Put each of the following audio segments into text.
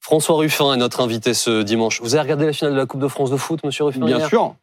François Ruffin est notre invité ce dimanche. Vous avez regardé la finale de la Coupe de France de foot, monsieur Ruffin Bien sûr.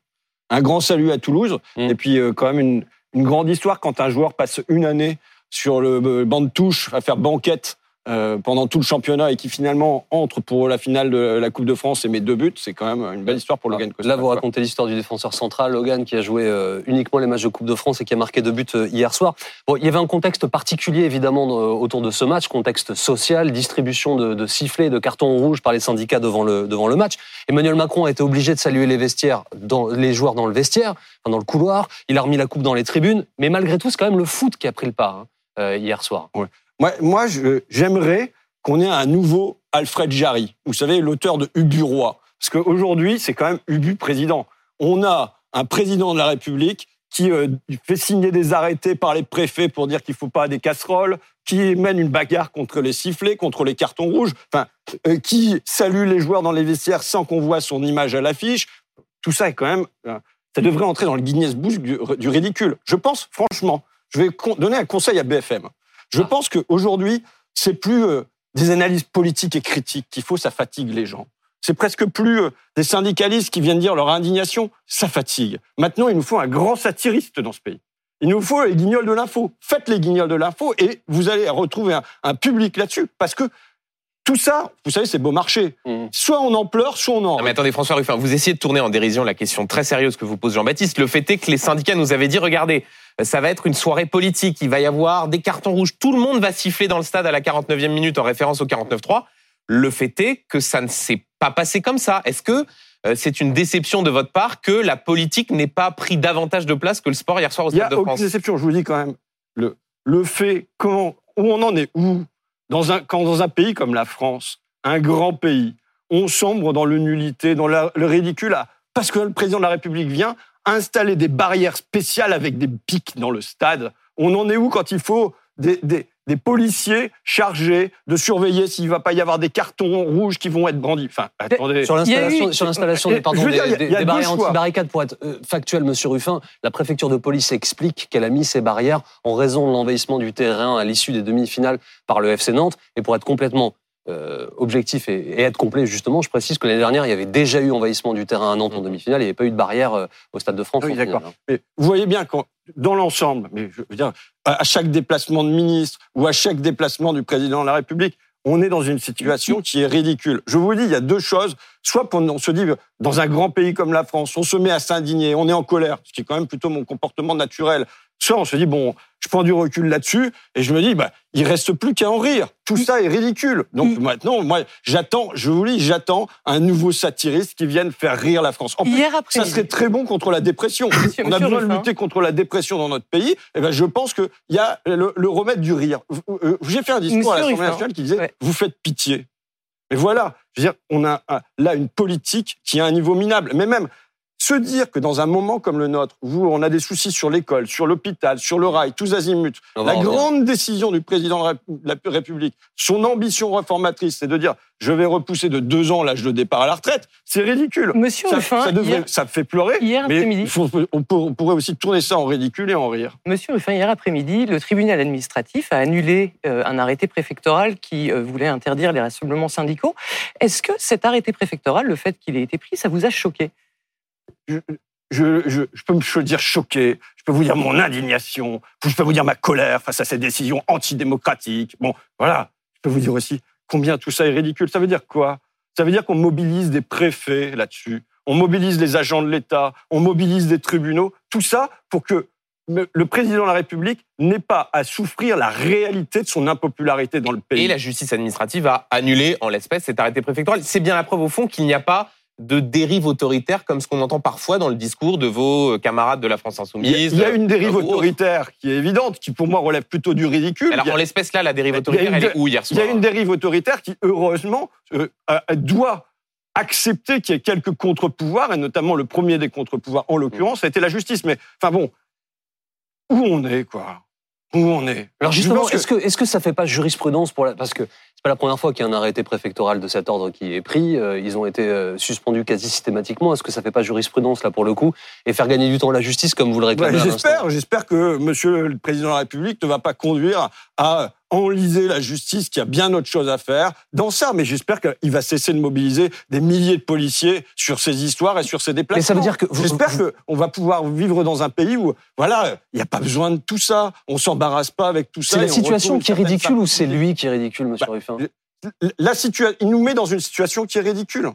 Un grand salut à Toulouse. Mm. Et puis, euh, quand même, une, une, grande histoire quand un joueur passe une année sur le euh, banc de touche à faire banquette euh, pendant tout le championnat et qui finalement entre pour la finale de la Coupe de France et met deux buts, c'est quand même une belle histoire pour Logan Costa. Là, vous racontez l'histoire du défenseur central, Logan, qui a joué euh, uniquement les matchs de Coupe de France et qui a marqué deux buts euh, hier soir. Bon, il y avait un contexte particulier, évidemment, autour de ce match, contexte social, distribution de, de sifflets, de cartons rouges par les syndicats devant le, devant le match. Emmanuel Macron a été obligé de saluer les vestiaires, dans, les joueurs dans le vestiaire, dans le couloir. Il a remis la coupe dans les tribunes. Mais malgré tout, c'est quand même le foot qui a pris le pas hein, hier soir. Ouais. Moi, j'aimerais qu'on ait un nouveau Alfred Jarry. Vous savez, l'auteur de Ubu Roi. Parce qu'aujourd'hui, c'est quand même Ubu président. On a un président de la République qui euh, fait signer des arrêtés par les préfets pour dire qu'il ne faut pas des casseroles, qui mène une bagarre contre les sifflets, contre les cartons rouges, enfin, euh, qui salue les joueurs dans les vestiaires sans qu'on voit son image à l'affiche. Tout ça est quand même, euh, ça devrait entrer dans le Guinness Book du ridicule. Je pense, franchement, je vais donner un conseil à BFM. Je ah. pense qu'aujourd'hui, c'est plus euh, des analyses politiques et critiques qu'il faut, ça fatigue les gens. C'est presque plus euh, des syndicalistes qui viennent dire leur indignation, ça fatigue. Maintenant, il nous faut un grand satiriste dans ce pays. Il nous faut les guignols de l'info. Faites les guignols de l'info et vous allez retrouver un, un public là-dessus. Parce que tout ça, vous savez, c'est beau marché. Mmh. Soit on en pleure, soit on en. Non, mais attendez, François Ruffin, vous essayez de tourner en dérision la question très sérieuse que vous pose Jean-Baptiste. Le fait est que les syndicats nous avaient dit, regardez, ça va être une soirée politique. Il va y avoir des cartons rouges. Tout le monde va siffler dans le stade à la 49e minute en référence au 49-3. Le fait est que ça ne s'est pas passé comme ça. Est-ce que euh, c'est une déception de votre part que la politique n'ait pas pris davantage de place que le sport hier soir au Stade de France Il n'y a aucune déception. Je vous dis quand même, le, le fait, comment, où on en est, où dans un, quand dans un pays comme la France, un grand pays, on sombre dans le nullité, dans le ridicule, parce que le président de la République vient installer des barrières spéciales avec des pics dans le stade. On en est où quand il faut des, des, des policiers chargés de surveiller s'il ne va pas y avoir des cartons rouges qui vont être brandis? Enfin, attendez. Sur l'installation, sur l'installation des, pardon, des, des barrières anti-barricades, pour être euh, factuel, Monsieur Ruffin, la préfecture de police explique qu'elle a mis ces barrières en raison de l'envahissement du terrain à l'issue des demi-finales par le FC Nantes. Et pour être complètement euh, objectif et, être complet, justement, je précise que l'année dernière, il y avait déjà eu envahissement du terrain à Nantes en mm. demi-finale, il n'y avait pas eu de barrière euh, au Stade de France. Oui, d'accord. Hein. Mais vous voyez bien, quand, dans l'ensemble, mais je veux dire, à chaque déplacement de ministre ou à chaque déplacement du président de la République, on est dans une situation qui est ridicule. Je vous dis, il y a deux choses. Soit on se dit, dans un grand pays comme la France, on se met à s'indigner, on est en colère, ce qui est quand même plutôt mon comportement naturel. Soit on se dit, bon, je prends du recul là-dessus et je me dis, bah, il reste plus qu'à en rire. Tout ça est ridicule. Donc maintenant, moi, j'attends, je vous dis, j'attends un nouveau satiriste qui vienne faire rire la France. En plus, ça serait très bon contre la dépression. On a besoin de lutter contre la dépression dans notre pays. Et eh ben, je pense qu'il y a le, remède du rire. Euh, j'ai fait un discours à l'Assemblée nationale qui disait, vous faites pitié. Mais voilà, je veux dire, on a là une politique qui a un niveau minable. Mais même, se dire que dans un moment comme le nôtre, où on a des soucis sur l'école, sur l'hôpital, sur le rail, tous azimuts, la grande décision du président de la République, son ambition réformatrice, c'est de dire je vais repousser de deux ans l'âge de départ à la retraite, c'est ridicule. Monsieur ça, Ruffin, ça, devrait, ça fait pleurer. Hier après-midi, on, pourrait aussi tourner ça en ridicule et en rire. Monsieur Ruffin, hier après-midi, le tribunal administratif a annulé euh, un arrêté préfectoral qui euh, voulait interdire les rassemblements syndicaux. Est-ce que cet arrêté préfectoral, le fait qu'il ait été pris, ça vous a choqué? Je, je, je, peux me dire choqué, je peux vous dire mon indignation, je peux vous dire ma colère face à ces décisions antidémocratiques. Bon, voilà. Je peux vous dire aussi combien tout ça est ridicule. Ça veut dire quoi? Ça veut dire qu'on mobilise des préfets là-dessus, on mobilise les agents de l'État, on mobilise des tribunaux, tout ça pour que le président de la République n'ait pas à souffrir la réalité de son impopularité dans le pays. Et la justice administrative a annulé, en l'espèce, cet arrêté préfectoral. C'est bien la preuve, au fond, qu'il n'y a pas de dérive autoritaire comme ce qu'on entend parfois dans le discours de vos camarades de la France Insoumise Il y a une dérive autoritaire qui est évidente, qui pour moi relève plutôt du ridicule. Alors en l'espèce là, la dérive autoritaire, elle est où hier soir Il y a une dérive autoritaire qui, heureusement, euh, doit accepter qu'il y ait quelques contre-pouvoirs, et notamment le premier des contre-pouvoirs, en l'occurrence, ça a été la justice. Mais enfin bon, où on est, quoi? Où on est? Alors justement, est-ce que, est-ce que ça fait pas jurisprudence pour la... Parce que pas la première fois qu'il y a un arrêté préfectoral de cet ordre qui est pris. Euh, Ils ont été euh, suspendus quasi systématiquement. Est-ce que ça fait pas jurisprudence là pour le coup et faire gagner du temps à la justice comme vous le réclamez l'instant? j'espère, j'espère que Monsieur le Président de la République ne va pas conduire à enliser la justice, qui a bien autre chose à faire dans ça. Mais j'espère qu'il va cesser de mobiliser des milliers de policiers sur ces histoires et sur ces déplacements. Mais ça veut dire que J'espère vous- qu'on va pouvoir vivre dans un pays où, voilà, il n'y a pas besoin de tout ça. On s'embarrasse pas avec tout ça. C'est la situation qui est ridicule ou c'est lui qui est ridicule, Monsieur Bah, Ruffin? La situation, il nous met dans une situation qui est ridicule.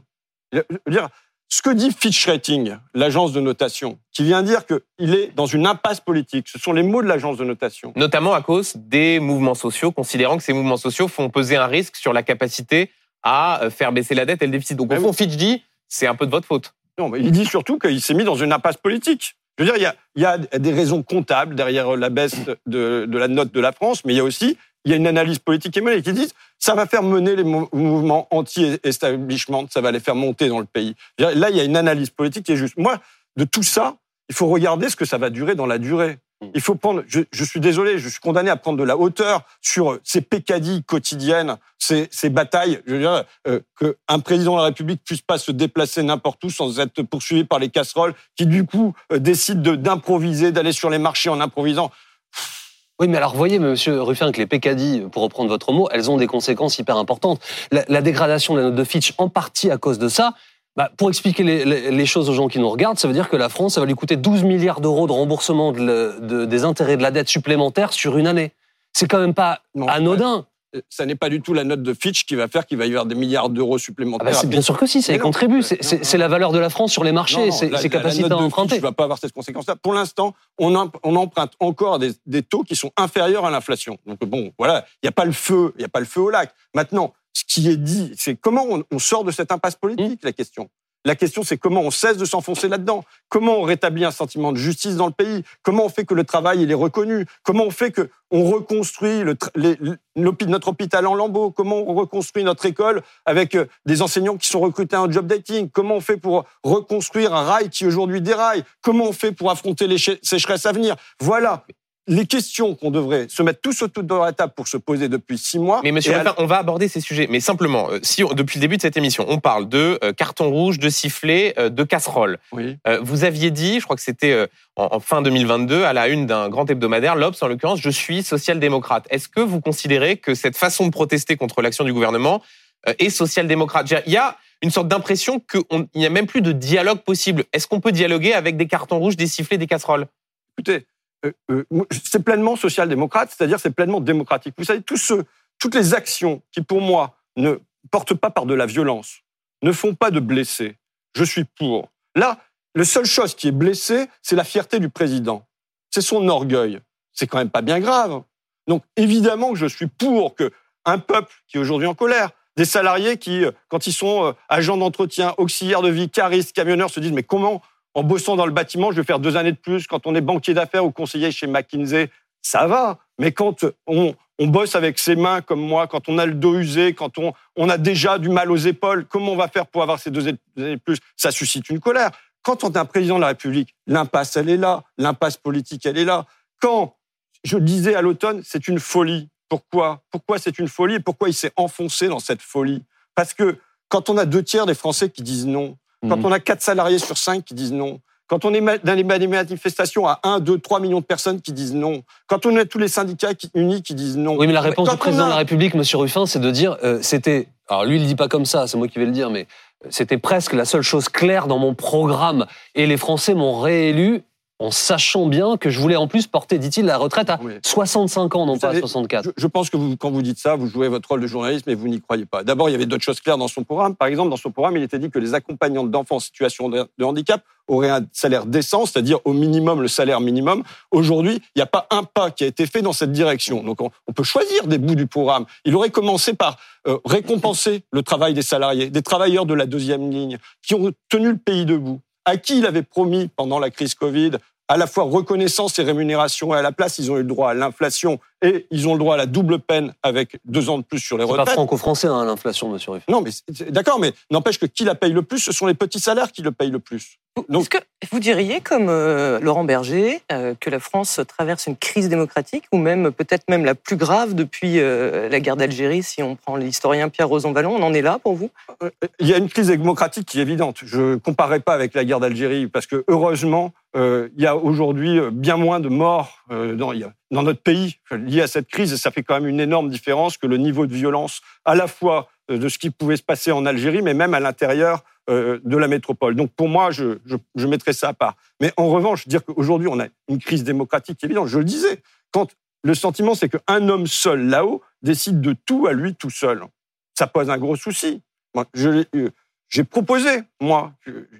Je veux dire, ce que dit Fitch Rating, l'agence de notation, qui vient dire qu'il est dans une impasse politique, ce sont les mots de l'agence de notation. Notamment à cause des mouvements sociaux, considérant que ces mouvements sociaux font peser un risque sur la capacité à euh, faire baisser la dette et le déficit. Donc au Ah fond, Fitch dit, c'est un peu de votre faute. Non, mais il dit surtout qu'il s'est mis dans une impasse politique. Je veux dire, il y a, il y a des raisons comptables derrière la baisse de, de la note de la France, mais il y a aussi il y a une analyse politique et menée qui dit ça va faire mener les mou- mouvements anti-establishment, ça va les faire monter dans le pays. Là, il y a une analyse politique qui est juste. Moi, de tout ça, il faut regarder ce que ça va durer dans la durée. Il faut prendre. Je, je suis désolé, je suis condamné à prendre de la hauteur sur ces pécadilles quotidiennes, ces, ces batailles. Je veux dire euh, qu'un président de la République puisse pas se déplacer n'importe où sans être poursuivi par les casseroles, qui du coup euh, décident de- d'improviser, d'aller sur les marchés en improvisant. Oui, mais alors voyez, Monsieur Ruffin, que les pécadilles, pour reprendre votre mot, elles ont des conséquences hyper importantes. La, la dégradation de la note de Fitch, en partie à cause de ça, bah, pour expliquer les, les- les choses aux gens qui nous regardent, ça veut dire que la France, ça va lui coûter 12 milliards d'euros de remboursement de le- de- des intérêts de la dette supplémentaire sur une année. C'est quand même pas Non, anodin. Euh, Ça n'est pas du tout la note de Fitch qui va faire qu'il va y avoir des milliards d'euros Ah supplémentaires. bah, c'est bien sûr que si, ça y contribue. C'est- c'est la valeur de la France sur les marchés, ses la- ses la- la capacités note à de emprunter. Fitch ne va pas avoir cette conséquence-là. Pour l'instant, on, em- on emprunte encore des, des taux qui sont inférieurs à l'inflation. Donc bon, voilà, il n'y a pas le feu, il n'y a pas le feu au lac. Maintenant, ce qui est dit, c'est comment on, on sort de cette impasse politique, la question? La question, c'est comment on cesse de s'enfoncer là-dedans? Comment on rétablit un sentiment de justice dans le pays? Comment on fait que le travail il est reconnu? Comment on fait que on reconstruit notre hôpital en lambeaux? Comment on reconstruit notre école avec euh, des enseignants qui sont recrutés en job dating? Comment on fait pour reconstruire un rail qui aujourd'hui déraille? Comment on fait pour affronter les sécheresses à venir? Voilà. Les questions qu'on devrait se mettre tous autour de la table pour se poser depuis six mois. Mais monsieur Ruffin, on va aborder ces sujets. Mais simplement, euh, si on- depuis le début de cette émission, on parle de euh, carton rouge, de sifflet, euh, de casserole. Oui. Euh, vous aviez dit, je crois que c'était en, en fin 2022, à la une d'un grand hebdomadaire, l'Obs en l'occurrence, je suis social-démocrate. Est-ce que vous considérez que cette façon de protester contre l'action du gouvernement est social-démocrate? Il y a une sorte d'impression qu'il n'y a même plus de dialogue possible. Est-ce qu'on peut dialoguer avec des cartons rouges, des sifflets, des casseroles? Écoutez, c'est pleinement social-démocrate, c'est-à-dire c'est pleinement démocratique. Vous savez, tous toutes les actions qui, pour moi, ne portent pas par de la violence, ne font pas de blessés, je suis pour. Là, la seule chose qui est blessée, c'est la fierté du président. C'est son orgueil. C'est quand même pas bien grave. Donc, évidemment que je suis pour que un peuple qui est aujourd'hui en colère, des salariés qui, euh, quand ils sont euh, agents d'entretien, auxiliaires de vie, caristes, camionneurs, se disent mais comment en bossant dans le bâtiment, je vais faire deux années de plus. Quand on est banquier d'affaires ou conseiller chez McKinsey, ça va. Mais quand on, bosse avec ses mains comme moi, quand on a le dos usé, quand on, on a déjà du mal aux épaules, comment on va faire pour avoir ces deux années de plus? Ça suscite une colère. Quand on est un président de la République, l'impasse, elle est là. L'impasse politique, elle est là. Quand, je disais à l'automne, c'est une folie. Pourquoi? Pourquoi c'est une folie? Et pourquoi il s'est enfoncé dans cette folie? Parce que quand on a deux tiers des Français qui disent non, quand Mhm. on a quatre salariés sur cinq qui disent non, quand on est dans les manifestations à 1, 2, 3 millions de personnes qui disent non, quand on a tous les syndicats qui- unis qui disent non. Oui, mais la réponse du président a- de la République, Monsieur Ruffin, c'est de dire, euh, c'était, alors lui, il le dit pas comme ça, c'est moi qui vais le dire, mais euh, c'était presque la seule chose claire dans mon programme. Et les Français m'ont réélu en sachant bien que je voulais en plus porter, dit-il, la retraite à Oui. 65 ans, non Vous pas à savez, 64. Je, je pense que vous, quand vous dites ça, vous jouez votre rôle de journaliste, mais vous n'y croyez pas. D'abord, il y avait d'autres choses claires dans son programme. Par exemple, dans son programme, il était dit que les accompagnantes d'enfants en situation de, de handicap auraient un salaire décent, c'est-à-dire au minimum le salaire minimum. Aujourd'hui, il n'y a pas un pas qui a été fait dans cette direction. Donc, on, on peut choisir des bouts du programme. Il aurait commencé par euh, récompenser le travail des salariés, des travailleurs de la deuxième ligne, qui ont tenu le pays debout, à qui il avait promis pendant la crise Covid à la fois reconnaissance et rémunération, et à la place, ils ont eu le droit à l'inflation et ils ont le droit à la double peine avec deux ans de plus sur les C'est retraites. pas franco-français, hein, l'inflation, monsieur Ruffin. Non, mais c'est- d'accord, mais n'empêche que qui la paye le plus, ce sont les petits salaires qui le payent le plus. Est-ce que vous diriez, comme euh, Laurent Berger, euh, que la France traverse une crise démocratique, ou même peut-être même la plus grave depuis euh, la guerre d'Algérie, si on prend l'historien Pierre Rosanvallon On en est là pour vous? Il y a une crise démocratique qui est évidente. Je ne comparerai pas avec la guerre d'Algérie parce que heureusement, il y a aujourd'hui bien moins de morts dans, dans notre pays liés à cette crise et ça fait quand même une énorme différence que le niveau de violence à la fois de ce qui pouvait se passer en Algérie, mais même à l'intérieur euh, de la métropole. Donc pour moi, je, je, je mettrais ça à part. Mais en revanche, dire qu'aujourd'hui, on a une crise démocratique évidente, je le disais, quand le sentiment, c'est qu'un homme seul là-haut décide de tout à lui tout seul. Ça pose un gros souci. Euh, j'ai proposé, moi,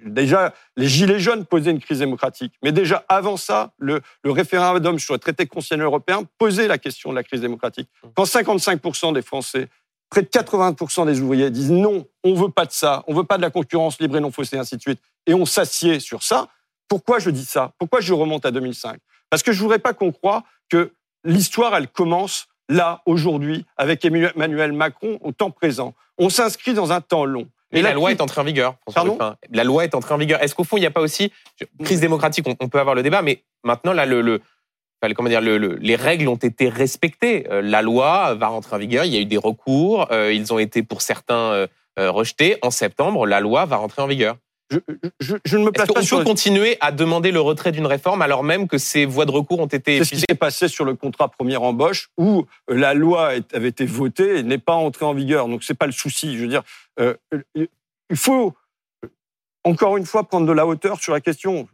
déjà, les Gilets jaunes posaient une crise démocratique. Mais déjà, avant ça, le, le référendum sur le traité constitutionnel européen posait la question de la crise démocratique. Quand 55% des Français, près de 80% des ouvriers disent non, on veut pas de ça, on veut pas de la concurrence libre et non faussée, ainsi de suite, et on s'assied sur ça, pourquoi je dis ça? Pourquoi je remonte à 2005 Parce que je voudrais pas qu'on croie que l'histoire, elle commence là, aujourd'hui, avec Emmanuel Macron au temps présent. On s'inscrit dans un temps long. Et la loi est entrée en vigueur. Pardon? La loi est entrée en vigueur. Est-ce qu'au fond, il n'y a pas aussi crise démocratique On, peut avoir le débat, mais maintenant là, le, comment dire, le- le- les règles ont été respectées. Euh, la loi va rentrer en vigueur. Il y a eu des recours. euh, ils ont été pour certains euh, rejetés. En septembre, la loi va rentrer en vigueur. je, je- je ne me place pas sur peut continuer à demander le retrait d'une réforme alors même que ces voies de recours ont été C'est ce qui s'est passé sur le contrat première embauche où la loi avait été votée et n'est pas entrée en vigueur. Donc c'est pas le souci. Je veux dire, euh, il faut encore une fois prendre de la hauteur sur la question.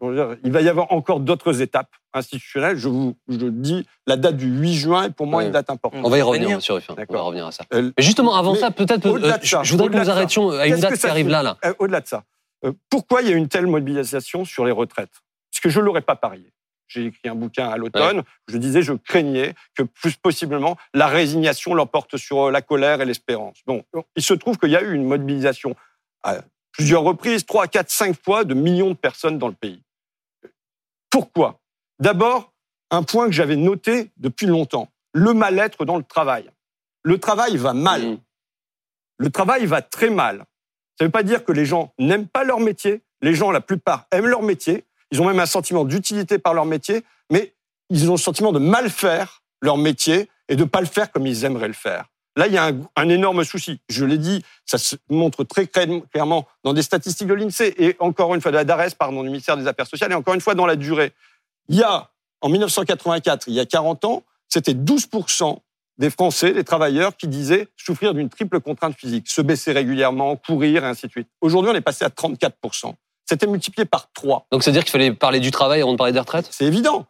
Il va y avoir encore d'autres étapes institutionnelles. Je vous je dis la date du 8 juin est pour moi Oui. une date importante. On va y revenir, Ruffin. On va D'accord. revenir à ça. Euh, Mais justement, avant Mais ça, peut-être, euh, je voudrais que nous arrêtions à une date que qui arrive là, là? Euh, Au-delà de ça, euh, pourquoi il y a une telle mobilisation sur les retraites? Parce que je ne l'aurais pas parié. J'ai écrit un bouquin à l'automne. Je disais, je craignais que plus possiblement la résignation l'emporte sur la colère et l'espérance. Bon, il se trouve qu'il y a eu une mobilisation plusieurs reprises, trois, quatre, cinq fois, de millions de personnes dans le pays. Pourquoi? D'abord, un point que j'avais noté depuis longtemps le mal-être dans le travail. Le travail va mal. Mm. Le travail va très mal. Ça ne veut pas dire que les gens n'aiment pas leur métier. Les gens, la plupart, aiment leur métier. Ils ont même un sentiment d'utilité par leur métier, mais ils ont le sentiment de mal faire leur métier et de ne pas le faire comme ils aimeraient le faire. Là, il y a un, énorme souci. Je l'ai dit, ça se montre très clairement dans des statistiques de l'INSEE et encore une fois de la DARES, pardon, du ministère des Affaires sociales, et encore une fois dans la durée. Il y a, en 1984, il y a 40 ans, c'était 12% des Français, des travailleurs, qui disaient souffrir d'une triple contrainte physique, se baisser régulièrement, courir, et ainsi de suite. Aujourd'hui, on est passé à 34%. C'était multiplié par 3. Donc, c'est-à-dire qu'il fallait parler du travail avant de parler des retraites? C'est évident.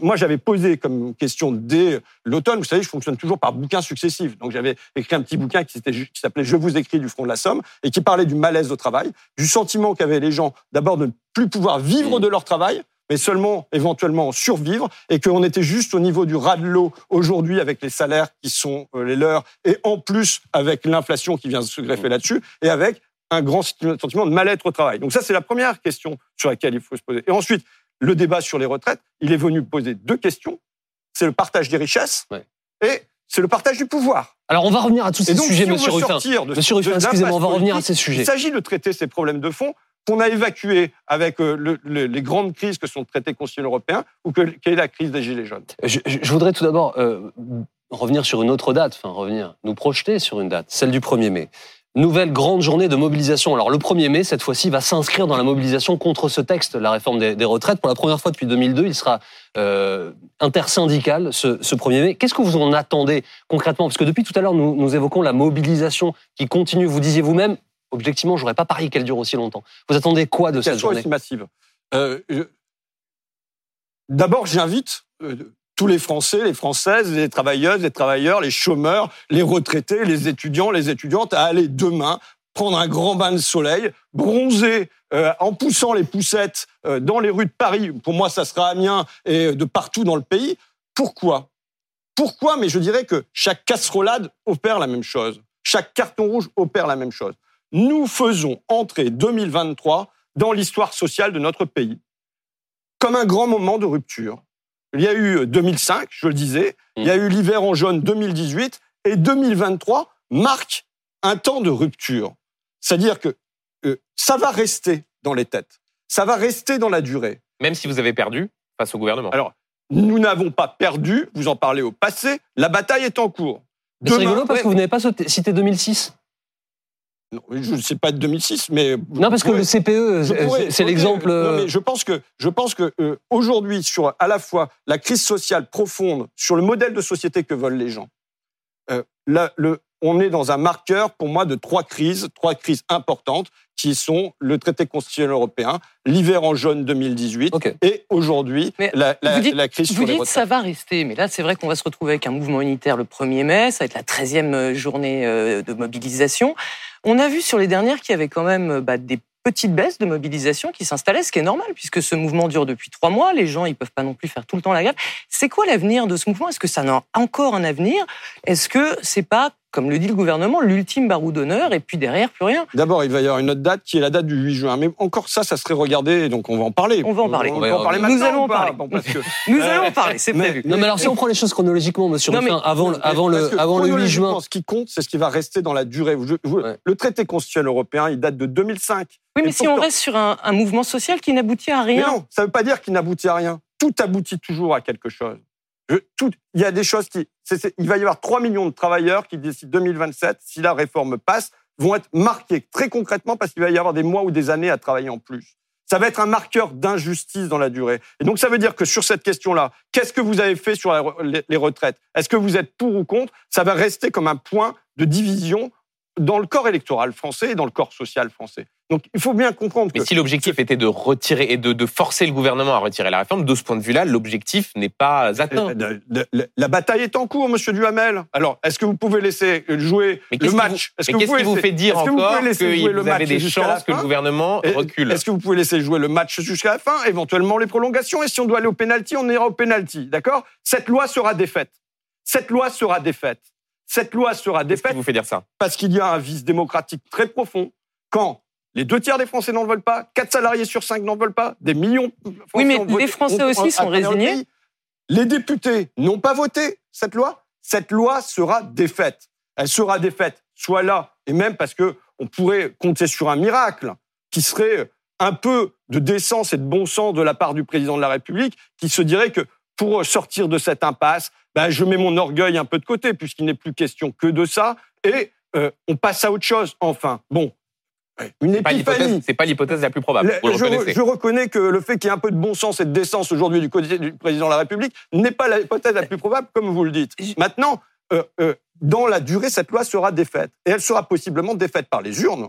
Moi, j'avais posé comme question dès l'automne. Vous savez, je fonctionne toujours par bouquins successifs. Donc, j'avais écrit un petit bouquin qui s'appelait Je vous écris du front de la Somme et qui parlait du malaise au travail, du sentiment qu'avaient les gens d'abord de ne plus pouvoir vivre Mmh. de leur travail, mais seulement éventuellement survivre, et qu'on était juste au niveau du ras de l'eau aujourd'hui avec les salaires qui sont euh, les leurs, et en plus avec l'inflation qui vient se greffer là-dessus, et avec un grand sentiment de mal-être au travail. Donc ça, c'est la première question sur laquelle il faut se poser. Et ensuite, le débat sur les retraites, il est venu poser deux questions. C'est le partage des richesses Ouais. et c'est le partage du pouvoir. Alors, on va revenir à tous ces donc, sujets, si on monsieur Ruffin. de, Monsieur Ruffin, excusez-moi, on va revenir à ces sujets. Il s'agit de traiter ces problèmes de fond qu'on a évacués avec euh, le- le- les grandes crises que sont le traité constitutionnel européen ou que, qu'est la crise des Gilets jaunes. Je voudrais tout d'abord euh, revenir sur une autre date, enfin revenir, nous projeter sur une date, celle du 1er mai. Nouvelle grande journée de mobilisation. Alors le 1er mai, cette fois-ci, va s'inscrire dans la mobilisation contre ce texte, la réforme des, des retraites. Pour la première fois depuis 2002, il sera euh, intersyndical ce, ce 1er mai. Qu'est-ce que vous en attendez concrètement? Parce que depuis tout à l'heure, nous, nous évoquons la mobilisation qui continue. Vous disiez vous-même, objectivement, j'aurais pas parié qu'elle dure aussi longtemps. Vous attendez quoi de cette journée aussi massive? Euh, je- D'abord, j'invite euh, tous les Français, les Françaises, les travailleuses, les travailleurs, les chômeurs, les retraités, les étudiants, les étudiantes à aller demain prendre un grand bain de soleil, bronzer euh, en poussant les poussettes euh, dans les rues de Paris. Pour moi, ça sera Amiens et de partout dans le pays. Pourquoi? Pourquoi? Mais je dirais que chaque casserolade opère la même chose. Chaque carton rouge opère la même chose. Nous faisons entrer 2023 dans l'histoire sociale de notre pays comme un grand moment de rupture. Il y a eu 2005, je le disais, il y a eu l'hiver en jaune 2018, et 2023 marque un temps de rupture. C'est-à-dire que euh, ça va rester dans les têtes, ça va rester dans la durée. Même si vous avez perdu face au gouvernement. Alors, nous n'avons pas perdu, vous en parlez au passé, la bataille est en cours. C'est rigolo parce que vous n'avez pas cité 2006. Non, je ne sais pas de 2006, mais Non, parce que le CPE, c'est- l'exemple. Non, euh, mais je pense que je pense que euh, aujourd'hui sur à la fois la crise sociale profonde, sur le modèle de société que veulent les gens, euh, le, on est dans un marqueur pour moi de trois crises, trois crises importantes qui sont le traité constitutionnel européen, l'hiver en jaune 2018 Ok. et aujourd'hui la, la- vous dites- la crise Vous sur les dites retraites. ça va rester, mais là c'est vrai qu'on va se retrouver avec un mouvement unitaire le 1er mai, ça va être la 13e journée euh, de mobilisation. On a vu sur les dernières qu'il y avait quand même euh, bah, des petites baisses de mobilisation qui s'installaient, ce qui est normal puisque ce mouvement dure depuis trois mois, les gens ils peuvent pas non plus faire tout le temps la grève. C'est quoi l'avenir de ce mouvement? Est-ce que ça a encore un avenir? Est-ce que c'est pas, comme le dit le gouvernement, l'ultime barou d'honneur et puis derrière plus rien D'abord, il va y avoir une autre date qui est la date du 8 juin. Mais encore ça, ça serait regardé, et donc on va en parler. On va en parler. On Ouais, va en parler on- maintenant. Nous allons en parler. Bon, parce que- Nous allons en parler, c'est mais- prévu. Non, mais alors si on prend les choses chronologiquement, monsieur Non, mais- Ruffin, avant, le- avant, Parce le, que avant le 8 chronologiquement, juin. Ce qui compte, c'est ce qui va rester dans la durée. Je- je- Ouais. Le traité constitutionnel européen, il date de 2005. Oui, mais Et si on reste sur un, un mouvement social qui n'aboutit à Mais rien. non, ça ne veut pas dire qu'il n'aboutit à rien. Tout aboutit toujours à quelque chose. Je- tout- il y a des choses qui. c'est- il va y avoir 3 millions de travailleurs qui, d'ici 2027, si la réforme passe, vont être marqués très concrètement parce qu'il va y avoir des mois ou des années à travailler en plus. Ça va être un marqueur d'injustice dans la durée. Et donc, ça veut dire que sur cette question-là, qu'est-ce que vous avez fait sur les, les retraites? Est-ce que vous êtes pour ou contre? Ça va rester comme un point de division dans le corps électoral français et dans le corps social français. Donc, il faut bien comprendre que Mais si l'objectif était de retirer et de, de forcer le gouvernement à retirer la réforme, de ce point de vue-là, l'objectif n'est pas atteint. La bataille est en cours, Monsieur Duhamel. Alors, est-ce que vous pouvez laisser jouer Mais le match vous- Est-ce que vous qu'est-ce pouvez qui vous laisser- fait dire vous encore pouvez laisser que jouer le vous avez des chances que le gouvernement recule Est-ce que vous pouvez laisser jouer le match jusqu'à la fin, éventuellement les prolongations Et si on doit aller au pénalty, on ira au pénalty, d'accord? Cette loi sera défaite. Cette loi sera défaite. Cette loi sera Qu'est-ce qui défaite vous fait dire ça parce qu'il y a un vice démocratique très profond. Quand les deux tiers des Français n'en veulent pas, quatre salariés sur cinq n'en veulent pas, des millions de Français Oui, mais les Français ont- aussi sont le résignés. Les députés n'ont pas voté cette loi. Cette loi sera défaite. Elle sera défaite, soit là, et même parce que on pourrait compter sur un miracle qui serait un peu de décence et de bon sens de la part du président de la République, qui se dirait que pour sortir de cette impasse, ben, je mets mon orgueil un peu de côté, puisqu'il n'est plus question que de ça, et euh, on passe à autre chose, enfin. Bon, une épiphanie. C'est pas l'hypothèse la plus probable. Le- Vous le je, reconnais que le fait qu'il y ait un peu de bon sens et de décence aujourd'hui du côté du président de la République n'est pas l'hypothèse la plus probable, comme vous le dites. Maintenant, euh, euh, dans la durée, cette loi sera défaite. Et elle sera possiblement défaite par les urnes.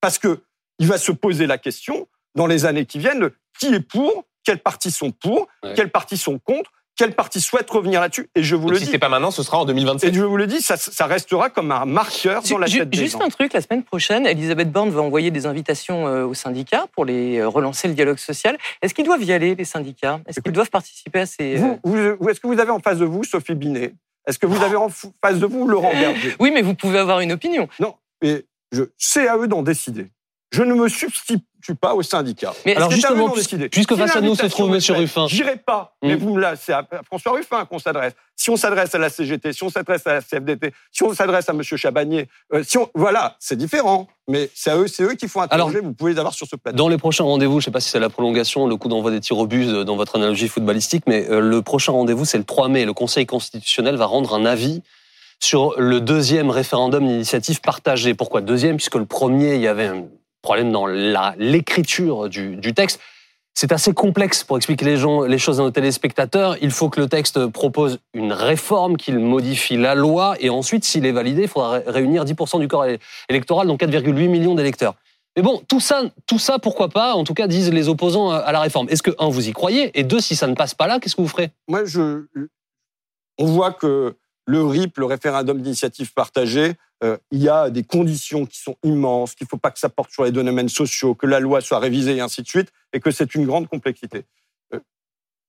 Parce que il va se poser la question, dans les années qui viennent, de qui est pour, quels partis sont pour, Ouais. quels partis sont contre, quels partis souhaitent revenir là-dessus. Et je vous Donc, le si dis. c'est pas maintenant, ce sera en Et 2027. je vous le dis, ça, ça restera comme un marqueur dans la tête des Juste gens. un truc, la semaine prochaine, Elisabeth Borne va envoyer des invitations euh, aux syndicats pour les euh, relancer le dialogue social. Est-ce qu'ils doivent y aller, les syndicats? Est-ce qu'ils doivent participer à ces... euh, Vous, est-ce que vous avez en face de vous Sophie Binet? Est-ce que vous avez en face de vous Laurent Berger? Oui, mais vous pouvez avoir une opinion. Non, mais je, c'est à eux d'en décider. Je ne me substitue pas aux syndicats. Mais Alors justement, puisque Si face à nous se trouve plaît, Ruffin. J'irai pas. Mais Mm. vous me là, c'est à François Ruffin qu'on s'adresse. Si on s'adresse à la CGT, si on s'adresse à la CFDT, si on s'adresse à Monsieur Chabagnier, euh, si on, voilà, c'est différent. Mais c'est à eux, c'est eux qui font interroger. vous pouvez les avoir sur ce plateau. Dans les prochains rendez-vous, je ne sais pas si c'est la prolongation, le coup d'envoi des tirs au but euh, dans votre analogie footballistique, mais euh, le prochain rendez-vous, c'est le 3 mai. Le Conseil constitutionnel va rendre un avis sur le deuxième référendum d'initiative partagée. Pourquoi deuxième? Puisque le premier, il y avait un problème dans l'écriture du, texte. C'est assez complexe pour expliquer les, gens, les choses à nos téléspectateurs. Il faut que le texte propose une réforme, qu'il modifie la loi, et ensuite, s'il est validé, il faudra ré- réunir 10% du corps électoral, donc 4,8 millions d'électeurs. Mais bon, tout ça, tout ça, pourquoi pas En tout cas, disent les opposants à la réforme. Est-ce que, un, vous y croyez Et deux, si ça ne passe pas là, qu'est-ce que vous ferez? Moi, je, on voit que le RIP, le référendum d'initiative partagée, euh, il y a des conditions qui sont immenses, qu'il ne faut pas que ça porte sur les domaines sociaux, que la loi soit révisée et ainsi de suite, et que c'est une grande complexité. Euh,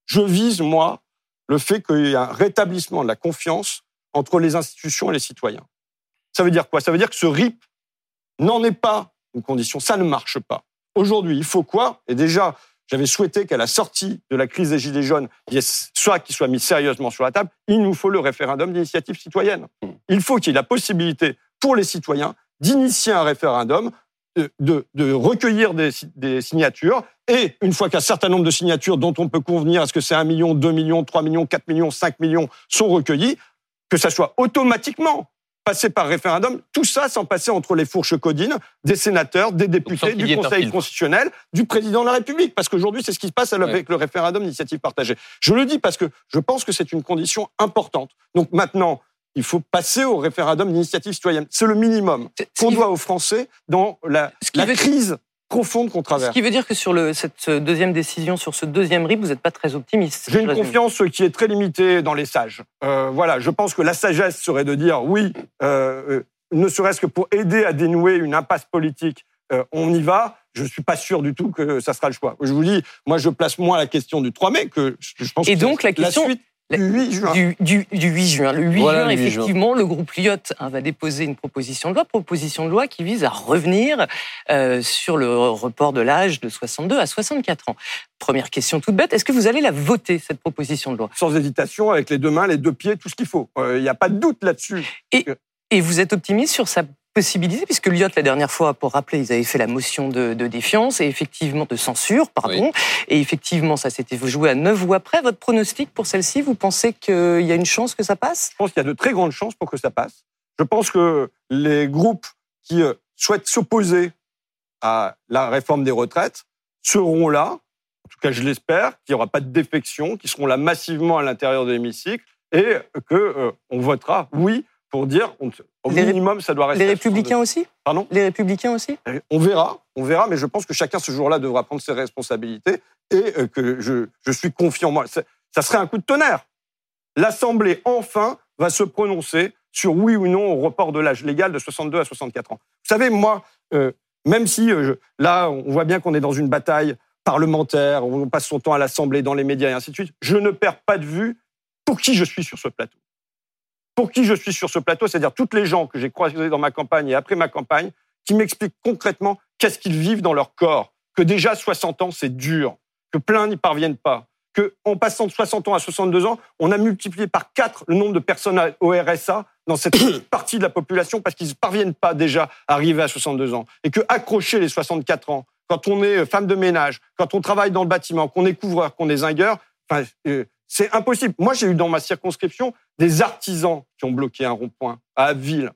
je vise, moi, le fait qu'il y ait un rétablissement de la confiance entre les institutions et les citoyens. Ça veut dire quoi? Ça veut dire que ce RIP n'en est pas une condition. Ça ne marche pas. Aujourd'hui, il faut quoi? Et déjà, j'avais souhaité qu'à la sortie de la crise des Gilets jaunes, il y ait soit qu'il soit mis sérieusement sur la table, il nous faut le référendum d'initiative citoyenne. Mm. Il faut qu'il y ait la possibilité pour les citoyens d'initier un référendum, de, de- de recueillir des, des signatures, et une fois qu'un certain nombre de signatures dont on peut convenir, est-ce que c'est 1 million, 2 millions, 3 millions, 4 millions, 5 millions, sont recueillies, que ça soit automatiquement passé par référendum, tout ça sans passer entre les fourches codines des sénateurs, des députés, du Conseil constitutionnel, du président de la République. Parce qu'aujourd'hui, c'est ce qui se passe avec le référendum d'initiative partagée. Je le dis parce que je pense que c'est une condition importante. Donc maintenant, il faut passer au référendum d'initiative citoyenne. C'est le minimum qu'on doit aux Français dans la, la crise profonde qu'on Ce traverse. qui veut dire que sur le, cette deuxième décision, sur ce deuxième RIP, vous n'êtes pas très optimiste. J'ai une résume. confiance qui est très limitée dans les sages. Euh, voilà, je pense que la sagesse serait de dire oui, euh, euh, ne serait-ce que pour aider à dénouer une impasse politique, euh, on y va. Je suis pas sûr du tout que ça sera le choix. Je vous dis, moi, je place moins la question du 3 mai que je pense Et que donc, la question- suite du 8 juin. Du, du, du 8 juin. Le 8 Voilà, juin, le 8 juin. effectivement, le groupe Lyotte hein, va déposer une proposition de loi, proposition de loi qui vise à revenir euh, sur le report de l'âge de 62 à 64 ans. Première question toute bête, est-ce que vous allez la voter, cette proposition de loi? Sans hésitation, avec les deux mains, les deux pieds, tout ce qu'il faut. Euh, Il n'y a pas de doute là-dessus. Et vous êtes optimiste sur sa possibilité, puisque Lyotte, la dernière fois, pour rappeler, ils avaient fait la motion de, de défiance et effectivement de censure, pardon. Et effectivement, ça s'était joué à neuf voix près. Votre pronostic pour celle-ci, vous pensez qu'il y a une chance que ça passe? Je pense qu'il y a de très grandes chances pour que ça passe. Je pense que les groupes qui euh, souhaitent s'opposer à la réforme des retraites seront là, en tout cas je l'espère, qu'il n'y aura pas de défection, qui seront là massivement à l'intérieur de l'hémicycle et que euh, on votera oui pour dire on- au Les minimum ça doit rester. Les républicains aussi 62. Pardon Les républicains aussi Euh, On verra, on verra, mais je pense que chacun ce jour-là devra prendre ses responsabilités et euh, que je, je suis confiant. Moi, ça, ça serait un coup de tonnerre. L'Assemblée, enfin, va se prononcer sur oui ou non au report de l'âge légal de 62 à 64 ans. Vous savez, moi, euh, même si euh, je- là, on voit bien qu'on est dans une bataille parlementaire, on passe son temps à l'Assemblée, dans les médias et ainsi de suite, je ne perds pas de vue pour qui je suis sur ce plateau. Pour qui je suis sur ce plateau, c'est-à-dire toutes les gens que j'ai croisés dans ma campagne et après ma campagne, qui m'expliquent concrètement qu'est-ce qu'ils vivent dans leur corps, que déjà 60 ans, c'est dur, que plein n'y parviennent pas, que en passant de 60 ans à 62 ans, on a multiplié par 4 le nombre de personnes au RSA dans cette partie de la population parce qu'ils ne parviennent pas déjà à arriver à 62 ans. Et que accrocher les 64 ans, quand on est euh, femme de ménage, quand on travaille dans le bâtiment, qu'on est couvreur, qu'on est zingueur, enfin, euh, c'est impossible. Moi, j'ai eu dans ma circonscription des artisans qui ont bloqué un rond-point à Abbeville,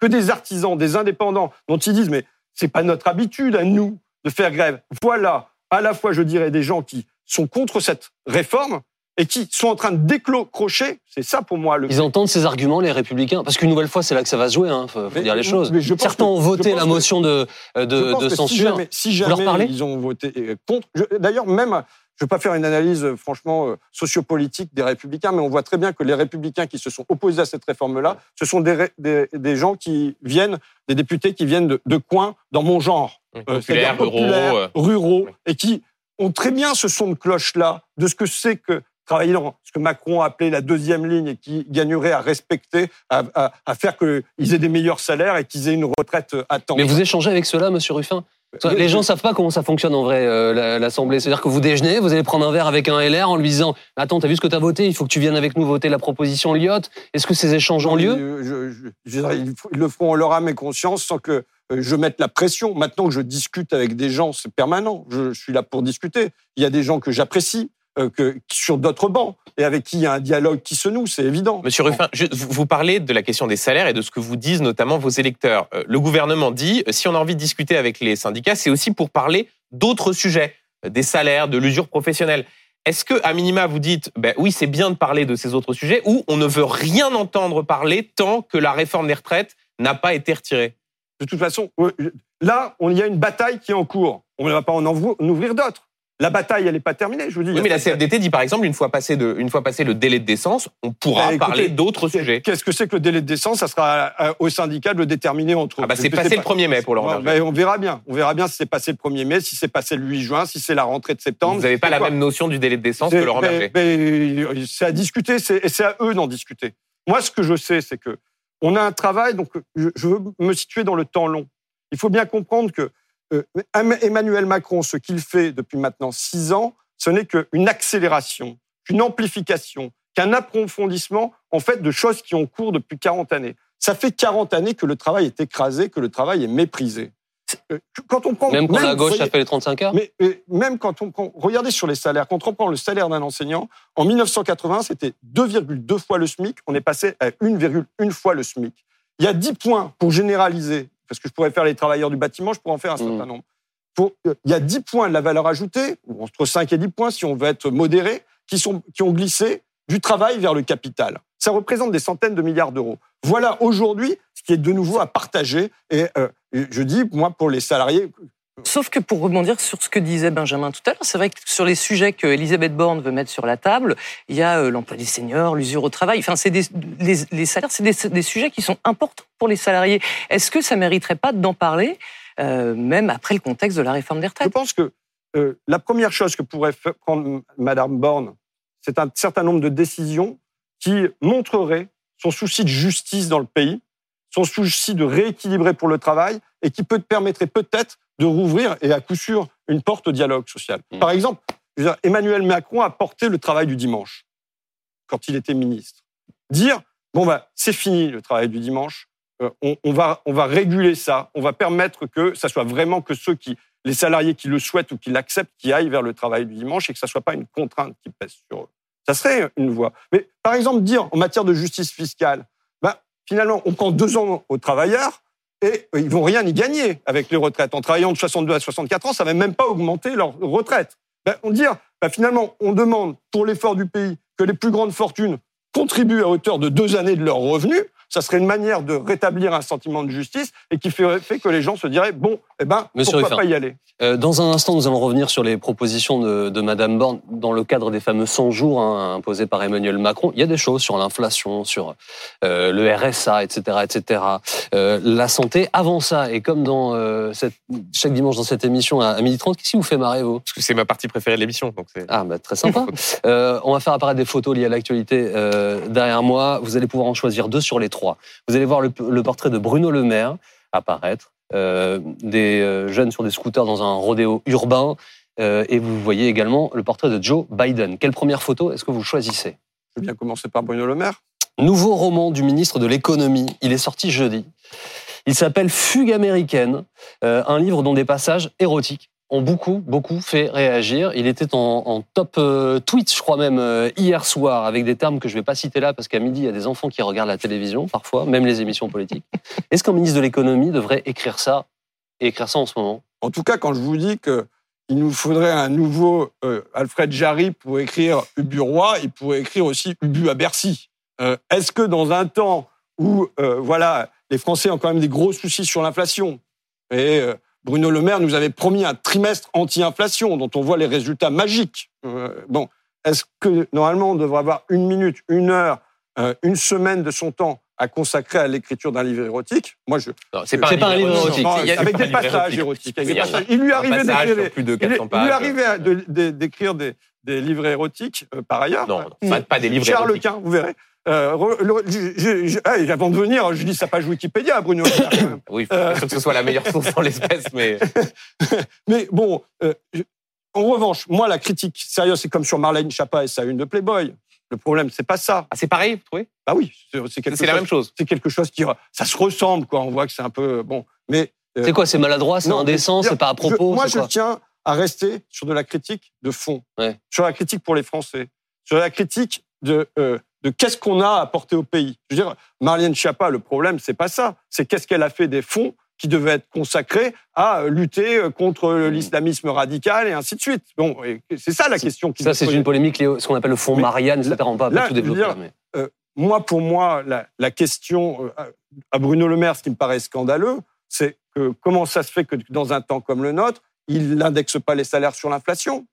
que des artisans, des indépendants, dont ils disent mais c'est pas notre habitude à nous de faire grève. Voilà, à la fois, je dirais, des gens qui sont contre cette réforme et qui sont en train de décrocher. C'est ça pour moi le. Ils entendent ces arguments, les républicains, parce qu'une nouvelle fois, c'est là que ça va se jouer, hein, faut, faut Mais- dire les choses. mais je pense Certains que- ont voté la que- motion de, Je de, que Si censure. jamais, si leur jamais parlez? ils ont voté euh, contre. D'ailleurs, même, je ne vais pas faire une analyse euh, franchement euh, sociopolitique des républicains, mais on voit très bien que les républicains qui se sont opposés à cette réforme-là, ce sont des, ré- des, des gens qui viennent, des députés qui viennent de, de coins dans mon genre. Euh, Populaires, c'est-à-dire ruraux. ruraux, Oui. et qui ont très bien ce son de cloche-là de ce que c'est que travailler dans ce que Macron a appelé la deuxième ligne et qui gagnerait à respecter, à, à, à faire qu'ils aient des meilleurs salaires et qu'ils aient une retraite à temps. Mais vous échangez avec cela, monsieur Ruffin? Les gens savent pas comment ça fonctionne en vrai, euh, la- l'Assemblée. C'est-à-dire que vous déjeunez, vous allez prendre un verre avec un LR en lui disant Attends, t'as vu ce que t'as voté? Il faut que tu viennes avec nous voter la proposition Lyotte. Est-ce que ces échanges ont lieu? Euh, je- ils le feront en leur âme et conscience sans que euh, je mette la pression. Maintenant que je discute avec des gens, c'est permanent. Je, suis là pour discuter. Il y a des gens que j'apprécie, sur d'autres bancs, et avec qui il y a un dialogue qui se noue, c'est évident. Monsieur Ruffin, je- vous parlez de la question des salaires et de ce que vous disent notamment vos électeurs. Euh, Le gouvernement dit, euh, si on a envie de discuter avec les syndicats, c'est aussi pour parler d'autres sujets, euh, des salaires, de l'usure professionnelle. Est-ce que, à minima, vous dites, ben oui, c'est bien de parler de ces autres sujets, ou on ne veut rien entendre parler tant que la réforme des retraites n'a pas été retirée? De toute façon, là, il y a une bataille qui est en cours. On ne va pas en ouvrir d'autres. La bataille, elle n'est pas terminée, je vous dis. Oui, mais la CFDT dit par exemple, une fois passé, de, une fois passé le délai de décence, on pourra Bah, écoutez, parler d'autres sujets. Qu'est-ce que c'est que le délai de décence? Ça sera euh, au syndicat de le déterminer entre eux. Ah bah c'est passé le pas. 1er mai pour Berger. ben, on verra bien. On verra bien si c'est passé le 1er mai, si c'est passé le 8 juin, si c'est la rentrée de septembre. Vous n'avez pas la quoi même notion du délai de décence que Laurent ben- Berger. ben, C'est à discuter, c'est- et c'est à eux d'en discuter. Moi, ce que je sais, c'est que on a un travail, donc je, je veux me situer dans le temps long. Il faut bien comprendre que Emmanuel Macron, ce qu'il fait depuis maintenant six ans, ce n'est qu'une accélération, qu'une amplification, qu'un approfondissement en fait de choses qui ont cours depuis 40 années. Ça fait 40 années que le travail est écrasé, que le travail est méprisé. Euh, quand on prend, même quand la gauche a fait les 35 heures mais, même quand on prend, regardez sur les salaires, quand on prend le salaire d'un enseignant, en 1980, c'était 2,2 fois le SMIC, on est passé à 1,1 fois le SMIC. Il y a 10 points pour généraliser, parce que je pourrais faire les travailleurs du bâtiment, je pourrais en faire un certain mmh. nombre. Pour, il y a 10 points de la valeur ajoutée, entre 5 et 10 points si on veut être modéré, qui, sont, qui ont glissé du travail vers le capital. Ça représente des centaines de milliards d'euros. Voilà aujourd'hui ce qui est de nouveau à partager. Et euh, je dis, moi, pour les salariés, Sauf que pour rebondir sur ce que disait Benjamin tout à l'heure, c'est vrai que sur les sujets que Elisabeth Borne veut mettre sur la table, il y a euh, l'emploi des seniors, l'usure au travail. Enfin, c'est des, les, salaires, c'est des, sujets qui sont importants pour les salariés. Est-ce que ça mériterait pas d'en parler, euh, même après le contexte de la réforme des retraites? Je pense que la première chose que pourrait prendre Madame Borne, c'est un certain nombre de décisions qui montreraient son souci de justice dans le pays, son souci de rééquilibrer pour le travail et qui peut permettrait peut-être de rouvrir et à coup sûr une porte au dialogue social. Mmh. Par exemple, Emmanuel Macron a porté le travail du dimanche quand il était ministre. Dire bon bah c'est fini le travail du dimanche, euh, on, va on va réguler ça, on va permettre que ça soit vraiment que ceux qui les salariés qui le souhaitent ou qui l'acceptent qui aillent vers le travail du dimanche et que ça soit pas une contrainte qui pèse sur eux. Ça serait une voie. Mais par exemple, dire en matière de justice fiscale, ben, finalement, on prend deux ans aux travailleurs et ils vont rien y gagner avec les retraites. En travaillant de 62 à 64 ans, ça va même pas augmenter leur retraite. Ben, on dit, ben, finalement, on demande pour l'effort du pays que les plus grandes fortunes contribuent à hauteur de deux années de leurs revenus ça serait une manière de rétablir un sentiment de justice et qui ferait fait que les gens se diraient bon, eh ben, pourquoi pas y aller? Euh, Dans un instant, nous allons revenir sur les propositions de, de Madame Borne dans le cadre des fameux 100 jours hein, imposés par Emmanuel Macron. Il y a des choses sur l'inflation, sur euh, le RSA, etc., etc. Euh, la santé. Avant ça, et comme dans euh, cette, chaque dimanche dans cette émission à, midi 30, qu'est-ce qui vous fait marrer vous? Parce que c'est ma partie préférée de l'émission. Donc ah, bah, très sympa. Euh, on va faire apparaître des photos liées à l'actualité derrière moi. Vous allez pouvoir en choisir deux sur les vous allez voir le, portrait de Bruno Le Maire apparaître, euh, des euh, jeunes sur des scooters dans un rodéo urbain, euh, et vous voyez également le portrait de Joe Biden. Quelle première photo est-ce que vous choisissez? Je vais bien commencer par Bruno Le Maire. Nouveau roman du ministre de l'économie. Il est sorti jeudi. Il s'appelle Fugue américaine, un livre dont des passages érotiques ont beaucoup, beaucoup fait réagir. Il était en, top euh, tweet, je crois même, euh, hier soir, avec des termes que je ne vais pas citer là, parce qu'à midi, il y a des enfants qui regardent la télévision, parfois, même les émissions politiques. Est-ce qu'un ministre de l'économie devrait écrire ça, et écrire ça en ce moment? En tout cas, quand je vous dis que il nous faudrait un nouveau euh, Alfred Jarry pour écrire Ubu Roi, il pourrait écrire aussi Ubu à Bercy. Est-ce que dans un temps où, voilà, les Français ont quand même des gros soucis sur l'inflation, et Bruno Le Maire nous avait promis un trimestre anti-inflation dont on voit les résultats magiques. Euh, bon, est-ce que normalement on devrait avoir une minute, une heure, euh, une semaine de son temps à consacrer à l'écriture d'un livre érotique? Moi, je. C'est pas, pas, un livre érotique. avec des passages érotiques. Il lui arrivait d'écrire des, des, livres érotiques euh, par ailleurs. Non, pas, des livres Charles érotiques. Quint, vous verrez. Euh, avant de venir, je dis sa page Wikipédia, Bruno. oui, euh, que ce soit la meilleure source en l'espèce, mais. mais bon, euh, en revanche, moi, la critique sérieuse, c'est comme sur Marlène Chapa et sa une de Playboy. Le problème, c'est pas ça. Ah, c'est pareil, vous trouvez? Bah oui, c'est quelque C'est la même chose. C'est quelque chose qui, ça se ressemble, quoi. On voit que c'est un peu bon, mais. Euh, c'est quoi C'est maladroit, c'est indécent, c'est pas à propos. moi, je tiens à rester sur de la critique de fond, ouais. sur la critique pour les Français, sur la critique de de qu'est-ce qu'on a apporté au pays. Je veux dire, Marlène Schiappa, le problème, c'est pas ça. C'est qu'est-ce qu'elle a fait des fonds qui devaient être consacrés à lutter contre l'islamisme radical et ainsi de suite. Bon, c'est ça la question. Qui ça, c'est une polémique, ce qu'on appelle le fonds Marianne, etc. On va pas tout développer. Euh, moi, pour moi, la, question euh, à Bruno Le Maire, ce qui me paraît scandaleux, c'est que comment ça se fait que dans un temps comme le nôtre, il n'indexe pas les salaires sur l'inflation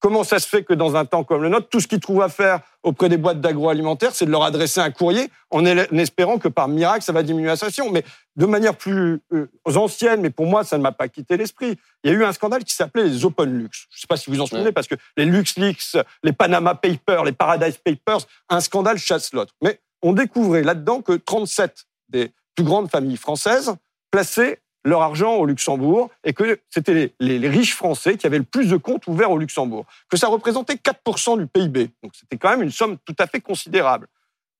Comment ça se fait que dans un temps comme le nôtre, tout ce qu'ils trouvent à faire auprès des boîtes d'agroalimentaire, c'est de leur adresser un courrier en espérant que par miracle, ça va diminuer l'inflation. Mais de manière plus euh, ancienne, mais pour moi, ça ne m'a pas quitté l'esprit. Il y a eu un scandale qui s'appelait les Open Lux. Je ne sais pas si vous en souvenez, parce que les LuxLeaks, les Panama Papers, les Paradise Papers, un scandale chasse l'autre. Mais on découvrait là-dedans que 37 des plus grandes familles françaises plaçaient leur argent au Luxembourg et que c'était les, riches français qui avaient le plus de comptes ouverts au Luxembourg, que ça représentait 4% du PIB. Donc c'était quand même une somme tout à fait considérable.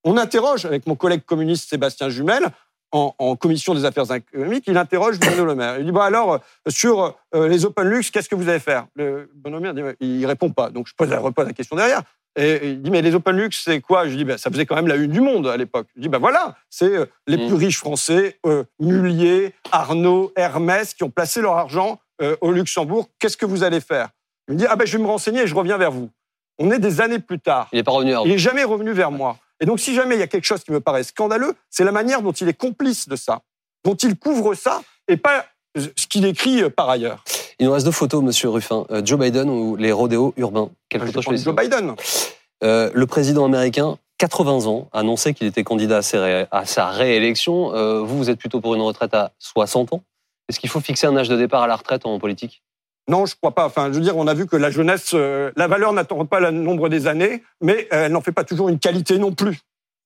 On interroge avec mon collègue communiste Sébastien Jumel en, commission des affaires économiques, il interroge Bruno Le Maire. Il dit bah alors sur euh, les open lux, qu'est-ce que vous allez faire? Le Bruno Le Maire il répond pas. Donc je pose, repose la question derrière. Et il dit, mais les Open Lux, c'est quoi? Je dis, ben, ça faisait quand même la une du monde à l'époque. Je dis, ben voilà, c'est euh, les mm. plus riches français, euh, Mullier, Arnaud, Hermès, qui ont placé leur argent euh, au Luxembourg. Qu'est-ce que vous allez faire? Il me dit, ah ben je vais me renseigner et je reviens vers vous. On est des années plus tard. Il n'est pas revenu. Il n'est jamais revenu vers moi. Et donc, si jamais il y a quelque chose qui me paraît scandaleux, c'est la manière dont il est complice de ça, dont il couvre ça, et pas ce qu'il écrit par ailleurs. Il nous reste deux photos, Monsieur Ruffin. Euh, Joe Biden ou les rodéos urbains Quelle photo choisir Joe Biden. Euh, le président américain, 80 ans, annonçait qu'il était candidat à, sa réélection. Euh, vous, vous êtes plutôt pour une retraite à 60 ans? Est-ce qu'il faut fixer un âge de départ à la retraite en politique? Non, je crois pas. Enfin, je veux dire, on a vu que la jeunesse, la valeur n'attend pas le nombre des années, mais elle n'en fait pas toujours une qualité non plus.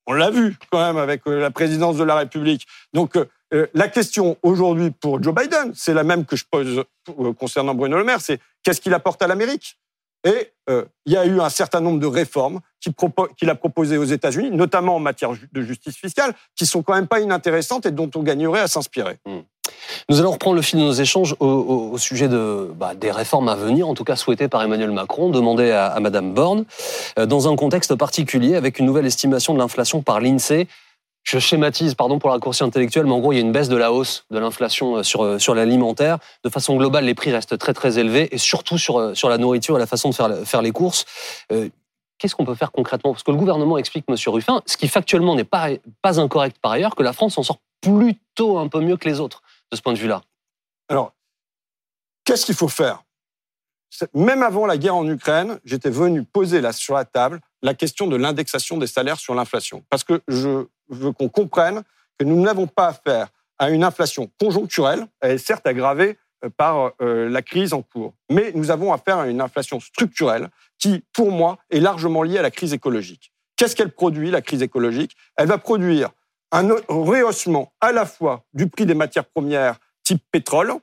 On l'a vu quand même avec la présidence de la République. Donc, euh, la question aujourd'hui pour Joe Biden, c'est la même que je pose euh, concernant Bruno Le Maire, c'est qu'est-ce qu'il apporte à l'Amérique? Et euh, il y a eu un certain nombre de réformes qu'il a proposées aux États-Unis, notamment en matière de justice fiscale, qui sont quand même pas inintéressantes et dont on gagnerait à s'inspirer. Hmm. Nous allons reprendre le fil de nos échanges au, sujet bah, des réformes à venir, en tout cas souhaitées par Emmanuel Macron, demandées à, à Madame Borne, dans un contexte particulier avec une nouvelle estimation de l'inflation par l'INSEE je schématise, pardon pour la raccourci intellectuel, mais en gros, il y a une baisse de la hausse de l'inflation euh, sur, euh, sur l'alimentaire. De façon globale, les prix restent très très élevés, et surtout sur, euh, sur la nourriture et la façon de faire, faire les courses. Qu'est-ce qu'on peut faire concrètement? Parce que le gouvernement explique, Monsieur Ruffin, ce qui factuellement n'est pas, pas incorrect par ailleurs, que la France en sort plutôt un peu mieux que les autres, de ce point de vue-là. Alors, qu'est-ce qu'il faut faire? Même avant la guerre en Ukraine, j'étais venu poser là, sur la table la question de l'indexation des salaires sur l'inflation. Parce que je veux qu'on comprenne que nous n'avons pas affaire à une inflation conjoncturelle, elle est certes aggravée euh, par euh, la crise en cours, mais nous avons affaire à une inflation structurelle qui, pour moi, est largement liée à la crise écologique. Qu'est-ce qu'elle produit, la crise écologique? Elle va produire un rehaussement à la fois du prix des matières premières type pétrole,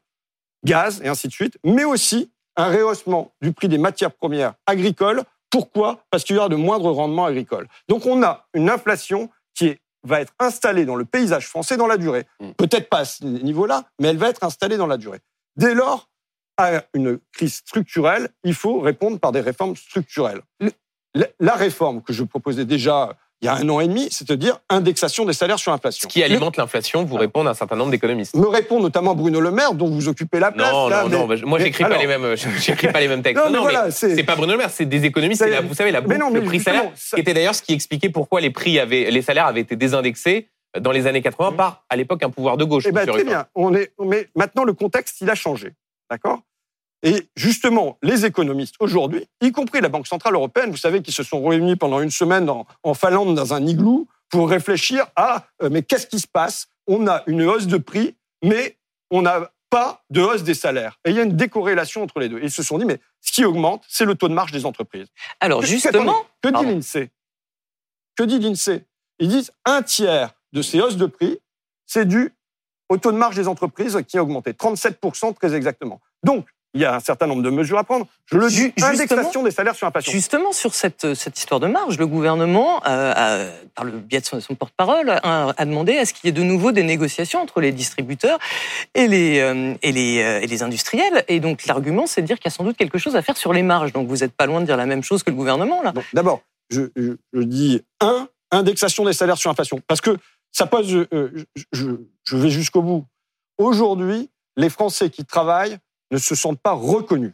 gaz et ainsi de suite, mais aussi un rehaussement du prix des matières premières agricoles pourquoi? Parce qu'il y aura de moindres rendements agricoles. Donc on a une inflation qui va être installée dans le paysage français dans la durée. Mm. Peut-être pas à ce niveau-là, mais elle va être installée dans la durée. Dès lors, à une crise structurelle, il faut répondre par des réformes structurelles. La réforme que je proposais déjà il y a un an et demi, c'est-à-dire indexation des salaires sur l'inflation. Ce qui alimente l'inflation, vous répondez un certain nombre d'économistes. Me répond notamment Bruno Le Maire, dont vous occupez la place. Non, non, non. Moi, j'écris pas les mêmes, j'écris pas les mêmes textes. Non, mais, c'est pas Bruno Le Maire, c'est des économistes. vous savez, la boucle, le prix salaire, qui était d'ailleurs ce qui expliquait pourquoi les prix avaient, les salaires avaient été désindexés dans les années 80 par, à l'époque, un pouvoir de gauche. Eh ben, très bien. On est, mais maintenant, le contexte, il a changé. D'accord? Et justement, les économistes aujourd'hui, y compris la Banque Centrale Européenne, vous savez, qui se sont réunis pendant une semaine en, Finlande dans un igloo pour réfléchir à euh, mais qu'est-ce qui se passe? On a une hausse de prix, mais on n'a pas de hausse des salaires. Et il y a une décorrélation entre les deux. Et ils se sont dit, mais ce qui augmente, c'est le taux de marge des entreprises. Alors justement... Que dit l'INSEE Que dit l'INSEE Ils disent un tiers de ces hausses de prix, c'est dû au taux de marge des entreprises qui a augmenté, 37% très exactement. Donc, il y a un certain nombre de mesures à prendre. Je le dis, indexation des salaires sur inflation. Justement, sur cette, cette histoire de marge, le gouvernement, euh, par le biais de son, porte-parole, a, demandé à ce qu'il y ait de nouveau des négociations entre les distributeurs et les, euh, et les, euh, et les industriels. Et donc, l'argument, c'est de dire qu'il y a sans doute quelque chose à faire sur les marges. Donc, vous n'êtes pas loin de dire la même chose que le gouvernement, là. D'abord, je, je, dis, un, indexation des salaires sur inflation. Parce que ça pose, je, je vais jusqu'au bout. Aujourd'hui, les Français qui travaillent ne se sentent pas reconnus.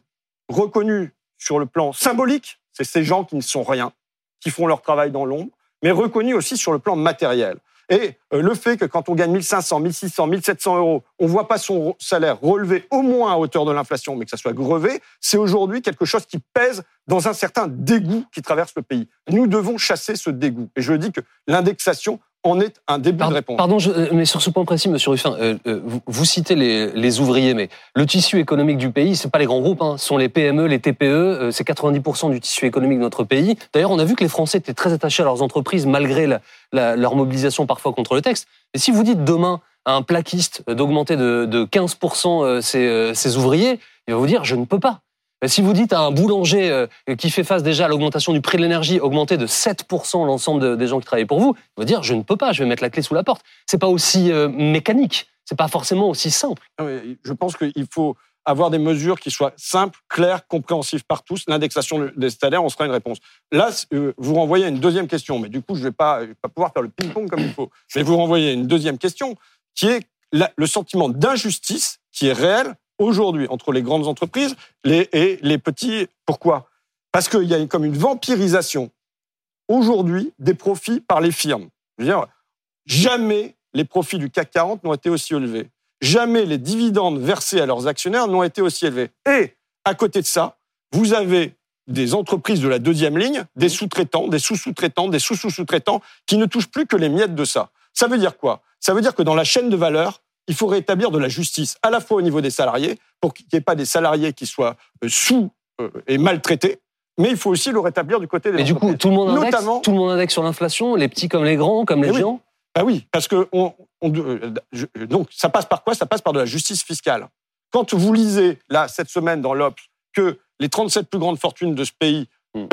Reconnus sur le plan symbolique, c'est ces gens qui ne sont rien, qui font leur travail dans l'ombre, mais reconnus aussi sur le plan matériel. Et euh, le fait que quand on gagne 1500, 1600, 1700 euros, on ne voit pas son salaire relevé au moins à hauteur de l'inflation, mais que ça soit grevé, c'est aujourd'hui quelque chose qui pèse dans un certain dégoût qui traverse le pays. Nous devons chasser ce dégoût. Et je dis que l'indexation en est un début de réponse. Pardon, euh, mais sur ce point précis, Monsieur Ruffin, euh, euh, vous, citez les, ouvriers, mais le tissu économique du pays, c'est pas les grands groupes, hein, ce sont les PME, les TPE, c'est 90% du tissu économique de notre pays. D'ailleurs, on a vu que les Français étaient très attachés à leurs entreprises malgré leur mobilisation parfois contre le texte. Et si vous dites demain, à un plaquiste d'augmenter de, de 15% euh, ses, euh, ses ouvriers, il va vous dire je ne peux pas. Si vous dites à un boulanger euh, qui fait face déjà à l'augmentation du prix de l'énergie, augmenter de 7% l'ensemble de- des gens qui travaillent pour vous, il va dire je ne peux pas, je vais mettre la clé sous la porte. C'est pas aussi euh, mécanique, c'est pas forcément aussi simple. Mais Je pense qu'il faut avoir des mesures qui soient simples, claires, compréhensibles par tous. L'indexation des salaires, on sera une réponse. Là, euh, vous renvoyez à une deuxième question, mais du coup, je ne vais, pas pouvoir faire le ping-pong comme il faut. Mais vous renvoyez à une deuxième question, qui est le sentiment d'injustice qui est réel aujourd'hui entre les grandes entreprises et les petits. Pourquoi? Parce qu'il y a comme une vampirisation aujourd'hui des profits par les firmes. Je veux dire, jamais les profits du CAC 40 n'ont été aussi élevés. Jamais les dividendes versés à leurs actionnaires n'ont été aussi élevés. Et à côté de ça, vous avez des entreprises de la deuxième ligne, des sous-traitants, des sous-sous-traitants, des sous-sous-sous-traitants qui ne touchent plus que les miettes de ça. Ça veut dire quoi? Ça veut dire que dans la chaîne de valeur, il faut rétablir de la justice, à la fois au niveau des salariés, pour qu'il n'y ait pas des salariés qui soient euh, sous euh, et maltraités, mais il faut aussi le rétablir du côté des Mais du coup, tout le monde indexe, Notamment- tout le monde indexe sur l'inflation, les petits comme les grands, comme les Eh oui. géants? Bah oui, parce que on, on- euh, donc ça passe par quoi? Ça passe par de la justice fiscale. Quand vous lisez là cette semaine dans l'Obs que les 37 plus grandes fortunes de ce pays Hmm.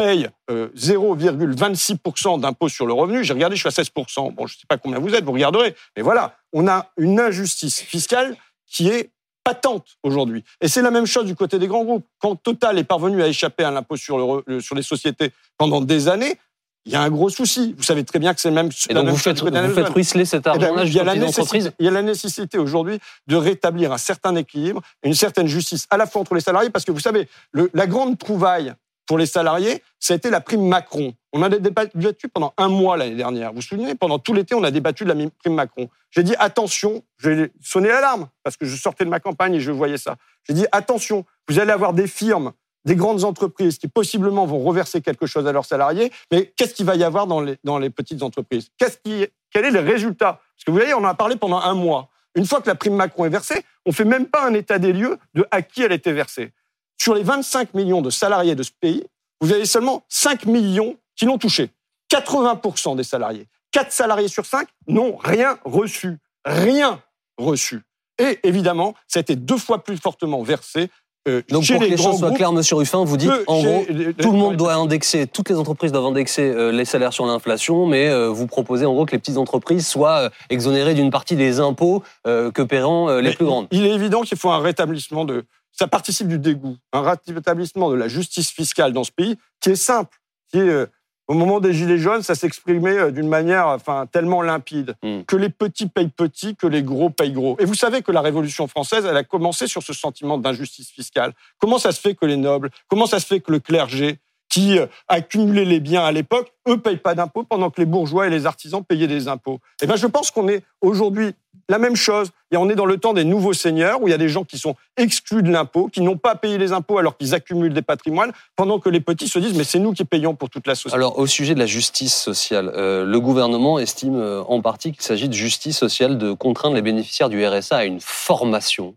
euh, 0,26% d'impôt sur le revenu, j'ai regardé, je suis à 16%. Bon, je ne sais pas combien vous êtes, vous regarderez. Mais voilà, on a une injustice fiscale qui est patente aujourd'hui. Et c'est la même chose du côté des grands groupes. Quand Total est parvenu à échapper à l'impôt sur, le re- le- sur les sociétés pendant des années, il y a un gros souci. Vous savez très bien que c'est même Et donc même vous faites, vous ruisseler cet Eh ben argent-là il, y a jusqu'aux la petites nécessité, entreprises. il y a la nécessité aujourd'hui de rétablir un certain équilibre, une certaine justice à la fois entre les salariés, parce que vous savez, le- la grande trouvaille pour les salariés, ça a été la prime Macron. On a débattu pendant un mois l'année dernière. Vous vous souvenez, pendant tout l'été, on a débattu de la prime Macron. J'ai dit attention, j'ai sonné l'alarme, parce que je sortais de ma campagne et je voyais ça. J'ai dit attention, vous allez avoir des firmes, des grandes entreprises qui possiblement vont reverser quelque chose à leurs salariés, mais qu'est-ce qu'il va y avoir dans les, dans les petites entreprises? Quel est le résultat? Parce que vous voyez, on en a parlé pendant un mois. Une fois que la prime Macron est versée, on fait même pas un état des lieux de à qui elle était versée. Sur les 25 millions de salariés de ce pays, vous avez seulement 5 millions qui l'ont touché. 80% des salariés. 4 salariés sur 5 n'ont rien reçu. Rien reçu. Et évidemment, ça a été deux fois plus fortement versé euh, Donc pour que les choses soient claires, Monsieur Ruffin, vous dites en gros les- tout le monde doit indexer, toutes les entreprises doivent indexer euh, les salaires sur l'inflation, mais euh, vous proposez en gros que les petites entreprises soient euh, exonérées d'une partie des impôts que paieront les Mais plus grandes. Il est évident qu'il faut un rétablissement de. Ça participe du dégoût, un rétablissement de la justice fiscale dans ce pays qui est simple, qui est. euh, au moment des Gilets jaunes, ça s'exprimait euh, d'une manière enfin, tellement limpide. Mm. Que les petits payent petits, que les gros payent gros. Et vous savez que la Révolution française, elle a commencé sur ce sentiment d'injustice fiscale. Comment ça se fait que les nobles, comment ça se fait que le clergé, qui euh, accumulait les biens à l'époque, eux payent pas d'impôts pendant que les bourgeois et les artisans payaient des impôts. Eh ben, je pense qu'on est aujourd'hui la même chose. Et on est dans le temps des nouveaux seigneurs où il y a des gens qui sont exclus de l'impôt, qui n'ont pas payé les impôts alors qu'ils accumulent des patrimoines, pendant que les petits se disent mais c'est nous qui payons pour toute la société. Alors au sujet de la justice sociale, euh, le gouvernement estime euh, en partie qu'il s'agit de justice sociale de contraindre les bénéficiaires du RSA à une formation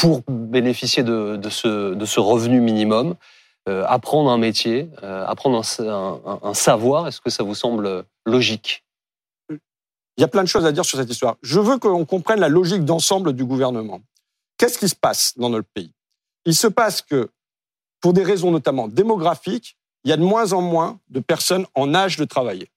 pour bénéficier de, ce, revenu minimum, apprendre un métier, euh, apprendre un savoir. Est-ce que ça vous semble logique? Il y a plein de choses à dire sur cette histoire. Je veux qu'on comprenne la logique d'ensemble du gouvernement. Qu'est-ce qui se passe dans notre pays? Il se passe que, pour des raisons notamment démographiques, il y a de moins en moins de personnes en âge de travailler.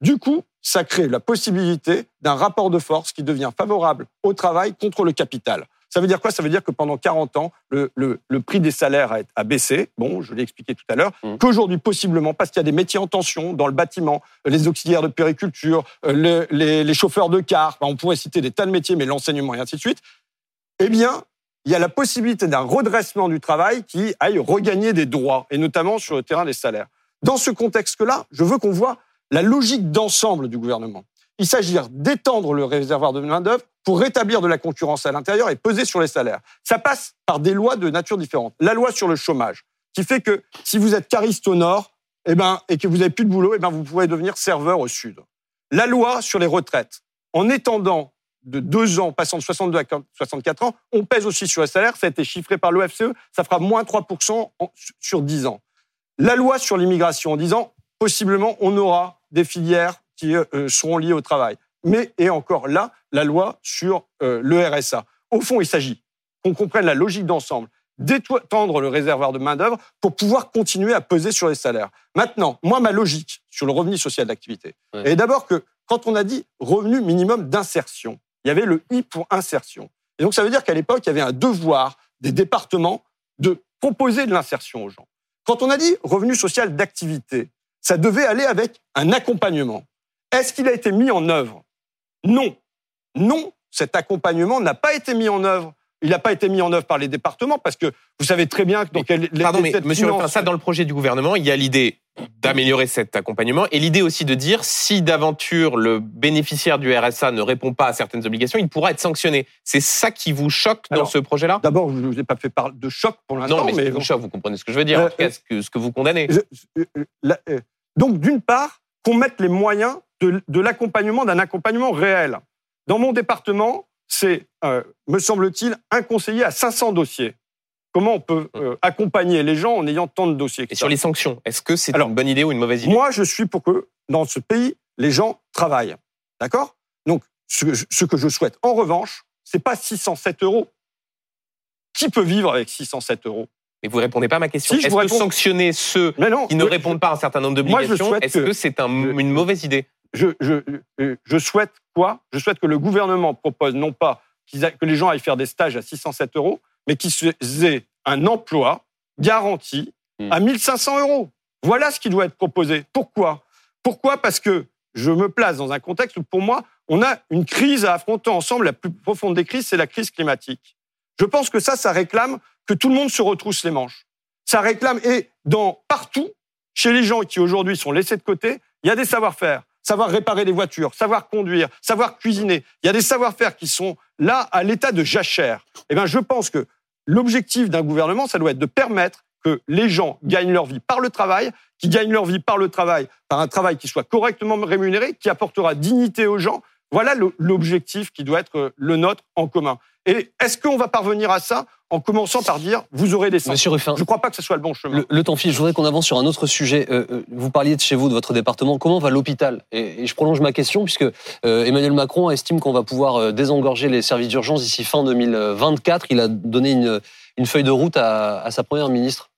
Du coup, ça crée la possibilité d'un rapport de force qui devient favorable au travail contre le capital. Ça veut dire quoi? Ça veut dire que pendant 40 ans, le, le- le prix des salaires a, a baissé. Bon, je l'ai expliqué tout à l'heure. Mmh. Qu'aujourd'hui, possiblement, parce qu'il y a des métiers en tension dans le bâtiment, les auxiliaires de périculture, euh, le- les, les chauffeurs de car, enfin, on pourrait citer des tas de métiers, mais l'enseignement et ainsi de suite, eh bien, il y a la possibilité d'un redressement du travail qui aille regagner des droits, et notamment sur le terrain des salaires. Dans ce contexte-là, je veux qu'on voit la logique d'ensemble du gouvernement. Il s'agit d'étendre le réservoir de main-d'œuvre pour rétablir de la concurrence à l'intérieur et peser sur les salaires. Ça passe par des lois de nature différente. La loi sur le chômage, qui fait que si vous êtes cariste au nord eh ben, et que vous n'avez plus de boulot, eh ben, vous pouvez devenir serveur au sud. La loi sur les retraites, en étendant de deux ans, passant de 62 à 64 ans, on pèse aussi sur les salaires. Ça a été chiffré par l'OFCE, ça fera moins 3% en- sur 10 ans. La loi sur l'immigration, en disant possiblement on aura des filières qui euh, seront liées au travail. mais et encore là, la loi sur euh, le RSA. Au fond, il s'agit qu'on comprenne la logique d'ensemble, d'étendre le réservoir de main-d'œuvre pour pouvoir continuer à peser sur les salaires. Maintenant, moi, ma logique sur le revenu social d'activité Ouais. est d'abord que quand on a dit revenu minimum d'insertion, il y avait le I pour insertion. Et donc, ça veut dire qu'à l'époque, il y avait un devoir des départements de proposer de l'insertion aux gens. Quand on a dit revenu social d'activité, ça devait aller avec un accompagnement. Est-ce qu'il a été mis en œuvre? Non. Non, cet accompagnement n'a pas été mis en œuvre. Il n'a pas été mis en œuvre par les départements parce que vous savez très bien que dans quel Pardon, mais monsieur ça, dans le projet du gouvernement, il y a l'idée d'améliorer cet accompagnement et l'idée aussi de dire si d'aventure le bénéficiaire du RSA ne répond pas à certaines obligations, il pourra être sanctionné. C'est ça qui vous choque dans ce projet-là? D'abord, je ne vous ai pas fait part de choc pour l'instant, Non, mais, mais ce qui vous choque, vous comprenez ce que je veux dire. Euh, en tout cas, ce que, ce que vous condamnez. Je- la- euh, donc, d'une part, qu'on mette les moyens de, de l'accompagnement, d'un accompagnement réel. Dans mon département, c'est, euh, me semble-t-il, un conseiller à 500 dossiers. Comment on peut euh, accompagner les gens en ayant tant de dossiers Et sur les sanctions, est-ce que c'est Alors, une bonne idée ou une mauvaise idée? Moi, je suis pour que dans ce pays, les gens travaillent. D'accord? Donc, ce que, je, ce que je souhaite, en revanche, c'est pas 607 euros. Qui peut vivre avec 607 euros? Mais vous répondez pas à ma question. Si, je est-ce que réponds. sanctionner ceux non. qui ne je- répondent pas à un certain nombre d'obligations, est-ce que- que c'est un- une mauvaise idée? Je, je, euh, je souhaite quoi? Je souhaite que le gouvernement propose non pas que les gens aillent faire des stages à 607 euros, mais qu'ils aient un emploi garanti Hmm. à 1500 euros. Voilà ce qui doit être proposé. Pourquoi? Pourquoi? Parce que je me place dans un contexte où, pour moi, on a une crise à affronter ensemble. La plus profonde des crises, c'est la crise climatique. Je pense que ça, ça réclame que tout le monde se retrousse les manches. Ça réclame, et dans partout, chez les gens qui aujourd'hui sont laissés de côté, il y a des savoir-faire. Savoir réparer des voitures, savoir conduire, savoir cuisiner. Il y a des savoir-faire qui sont là à l'état de jachère. Eh bien, je pense que l'objectif d'un gouvernement, ça doit être de permettre que les gens gagnent leur vie par le travail, qui gagnent leur vie par le travail, par un travail qui soit correctement rémunéré, qui apportera dignité aux gens. Voilà l'objectif qui doit être euh, le nôtre en commun. Et est-ce qu'on va parvenir à ça en commençant par dire vous aurez des sanctions Monsieur Ruffin, Je ne crois pas que ce soit le bon chemin. le, le temps file. Je voudrais qu'on avance sur un autre sujet. Euh, euh, vous parliez de chez vous, de votre département. Comment va l'hôpital? Et, et je prolonge ma question puisque euh, Emmanuel Macron estime qu'on va pouvoir euh, désengorger les services d'urgence d'ici fin 2024. Il a donné une, une feuille de route à, à sa première ministre.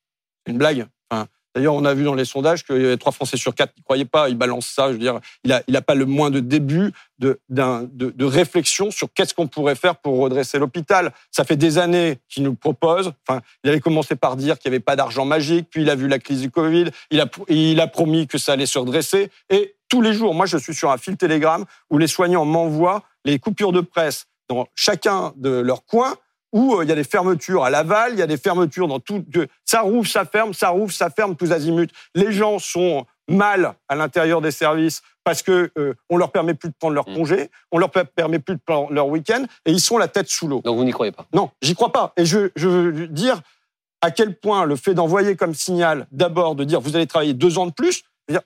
une blague? D'ailleurs, on a vu dans les sondages avait trois Français sur quatre ne croyaient pas. Il balance ça. Je veux dire, il n'a il a pas le moins de début de, de, de réflexion sur qu'est-ce qu'on pourrait faire pour redresser l'hôpital. Ça fait des années qu'il nous propose. Enfin, il avait commencé par dire qu'il n'y avait pas d'argent magique. Puis il a vu la crise du Covid. Il a, il a promis que ça allait se redresser. Et tous les jours, moi, je suis sur un fil Telegram où les soignants m'envoient les coupures de presse dans chacun de leurs coins où euh, il y a des fermetures à Laval, il y a des fermetures dans tout. Ça rouvre, ça ferme, ça rouvre, ça ferme, tous azimuts. Les gens sont mal à l'intérieur des services parce que euh, on leur permet plus de prendre leur Mm. congé, on leur per- permet plus de prendre leur week-end, et ils sont la tête sous l'eau. Donc vous n'y croyez pas? Non, j'y crois pas. Et je, je veux dire à quel point le fait d'envoyer comme signal, d'abord, de dire vous allez travailler deux ans de plus, dire,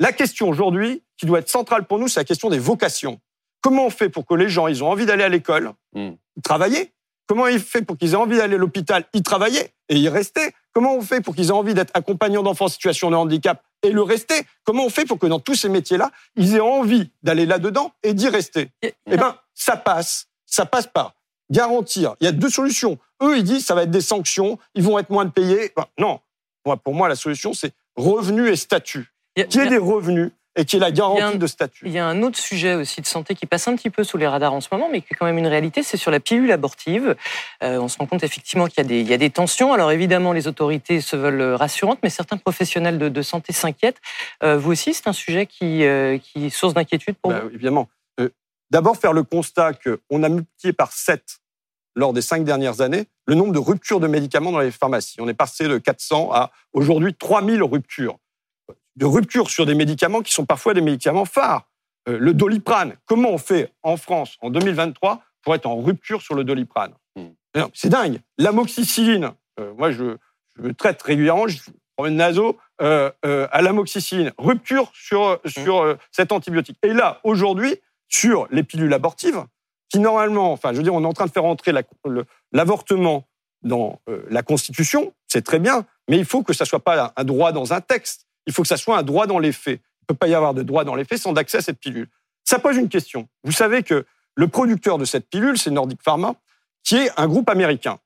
la question aujourd'hui, qui doit être centrale pour nous, c'est la question des vocations. Comment on fait pour que les gens, ils ont envie d'aller à l'école, Mm. travailler Comment on fait pour qu'ils aient envie d'aller à l'hôpital, y travailler et y rester? Comment on fait pour qu'ils aient envie d'être accompagnants d'enfants en situation de handicap et le rester? Comment on fait pour que dans tous ces métiers-là, ils aient envie d'aller là-dedans et d'y rester? Il eh ben, ça passe. Ça passe par garantir. Il y a deux solutions. Eux, ils disent ça va être des sanctions, ils vont être moins de payés. Ben, non. Moi, pour moi, la solution, c'est revenus et statut. Il Qu'il y ait des revenus et qu'il y ait la Il y a garantie un- de statut. Il y a un autre sujet aussi de santé qui passe un petit peu sous les radars en ce moment, mais qui est quand même une réalité, c'est sur la pilule abortive. Euh, on se rend compte effectivement qu'il y, a des- il y a des tensions. Alors évidemment, les autorités se veulent rassurantes, mais certains professionnels de, de santé s'inquiètent. Euh, vous aussi, c'est un sujet qui, euh, qui est source d'inquiétude pour Ben, vous? évidemment. Euh, D'abord, faire le constat qu'on a multiplié par 7 lors des cinq dernières années le nombre de ruptures de médicaments dans les pharmacies. On est passé de 400 à aujourd'hui 3000 ruptures. De ruptures sur des médicaments qui sont parfois des médicaments phares. Euh, le doliprane, comment on fait en France en 2023 pour être en rupture sur le doliprane Hmm. C'est dingue. L'amoxicilline, euh, moi je, je traite régulièrement, je prends une naso euh, à l'amoxicilline, rupture sur, sur cet antibiotique. Et là, aujourd'hui, sur les pilules abortives, qui normalement, enfin, je veux dire, on est en train de faire entrer la- l'avortement dans la Constitution, c'est très bien, mais il faut que ça soit pas un droit dans un texte. Il faut que ça soit un droit dans les faits. Il ne peut pas y avoir de droit dans les faits sans accès à cette pilule. Ça pose une question. Vous savez que le producteur de cette pilule, c'est Nordic Pharma, qui est un groupe américain.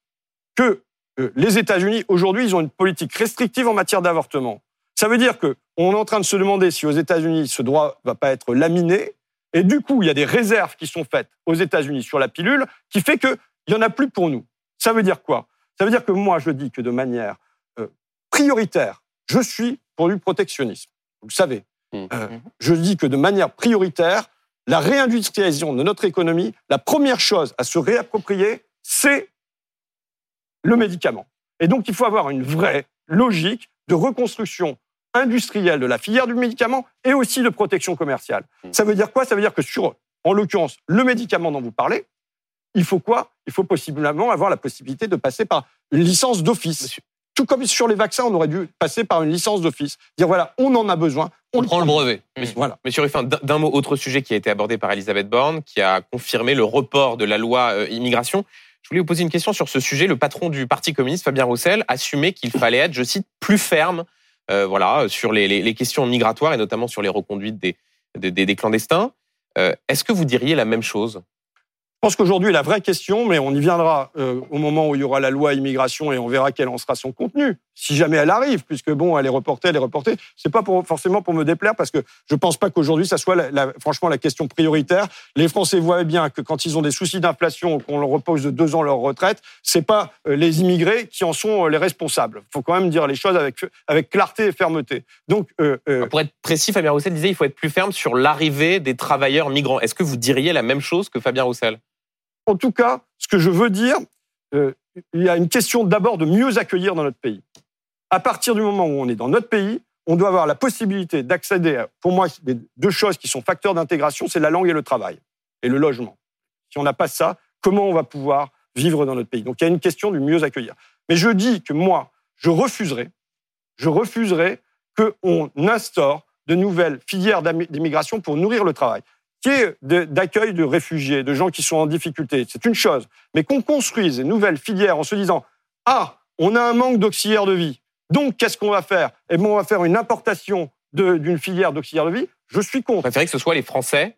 Que euh, les États-Unis, aujourd'hui, ils ont une politique restrictive en matière d'avortement. Ça veut dire que on est en train de se demander si aux États-Unis ce droit va pas être laminé. Et du coup, il y a des réserves qui sont faites aux États-Unis sur la pilule, qui fait qu'il y en a plus pour nous. Ça veut dire quoi? Ça veut dire que moi, je dis que de manière euh, prioritaire, je suis pour du protectionnisme. Vous le savez. Mmh. Euh, je dis que de manière prioritaire, la réindustrialisation de notre économie, la première chose à se réapproprier, c'est le médicament. Et donc, il faut avoir une vraie logique de reconstruction industrielle de la filière du médicament et aussi de protection commerciale. Mmh. Ça veut dire quoi? Ça veut dire que sur, en l'occurrence, le médicament dont vous parlez, il faut quoi? Il faut possiblement avoir la possibilité de passer par une licence d'office. Tout comme sur les vaccins, on aurait dû passer par une licence d'office. Dire voilà, on en a besoin. On prend le brevet. Voilà. Monsieur Ruffin, d'un d'un mot, autre sujet qui a été abordé par Elisabeth Borne, qui a confirmé le report de la loi euh, immigration. Je voulais vous poser une question sur ce sujet. Le patron du Parti communiste, Fabien Roussel, assumait qu'il fallait être, je cite, plus ferme euh, voilà, sur les, les- les questions migratoires et notamment sur les reconduites des, des, des- des clandestins. Euh, Est-ce que vous diriez la même chose? Je pense qu'aujourd'hui, la vraie question, mais on y viendra euh, au moment où il y aura la loi immigration et on verra quel en sera son contenu, si jamais elle arrive, puisque bon, elle est reportée, elle est reportée. C'est pas pour, forcément pour me déplaire, parce que je pense pas qu'aujourd'hui, ça soit la- la- franchement la question prioritaire. Les Français voient bien que quand ils ont des soucis d'inflation, qu'on leur repose de deux ans leur retraite, c'est pas euh, les immigrés qui en sont euh, les responsables. Il faut quand même dire les choses avec, avec clarté et fermeté. Donc, euh, euh, Pour être précis, Fabien Roussel disait il faut être plus ferme sur l'arrivée des travailleurs migrants. Est-ce que vous diriez la même chose que Fabien Roussel? En tout cas, ce que je veux dire, euh, il y a une question d'abord de mieux accueillir dans notre pays. À partir du moment où on est dans notre pays, on doit avoir la possibilité d'accéder, à- pour moi, les deux choses qui sont facteurs d'intégration, c'est la langue et le travail, et le logement. Si on n'a pas ça, comment on va pouvoir vivre dans notre pays? Donc il y a une question du mieux accueillir. Mais je dis que moi, je refuserai, je refuserai qu'on instaure de nouvelles filières d'immigration pour nourrir le travail qui est d'accueil de réfugiés, de gens qui sont en difficulté, c'est une chose. Mais qu'on construise des nouvelles filières en se disant ah, on a un manque d'auxiliaires de vie, donc qu'est-ce qu'on va faire? Eh bien, on va faire une importation d'une filière d'auxiliaires de vie. Je suis Vous contre. préférez que ce soit les Français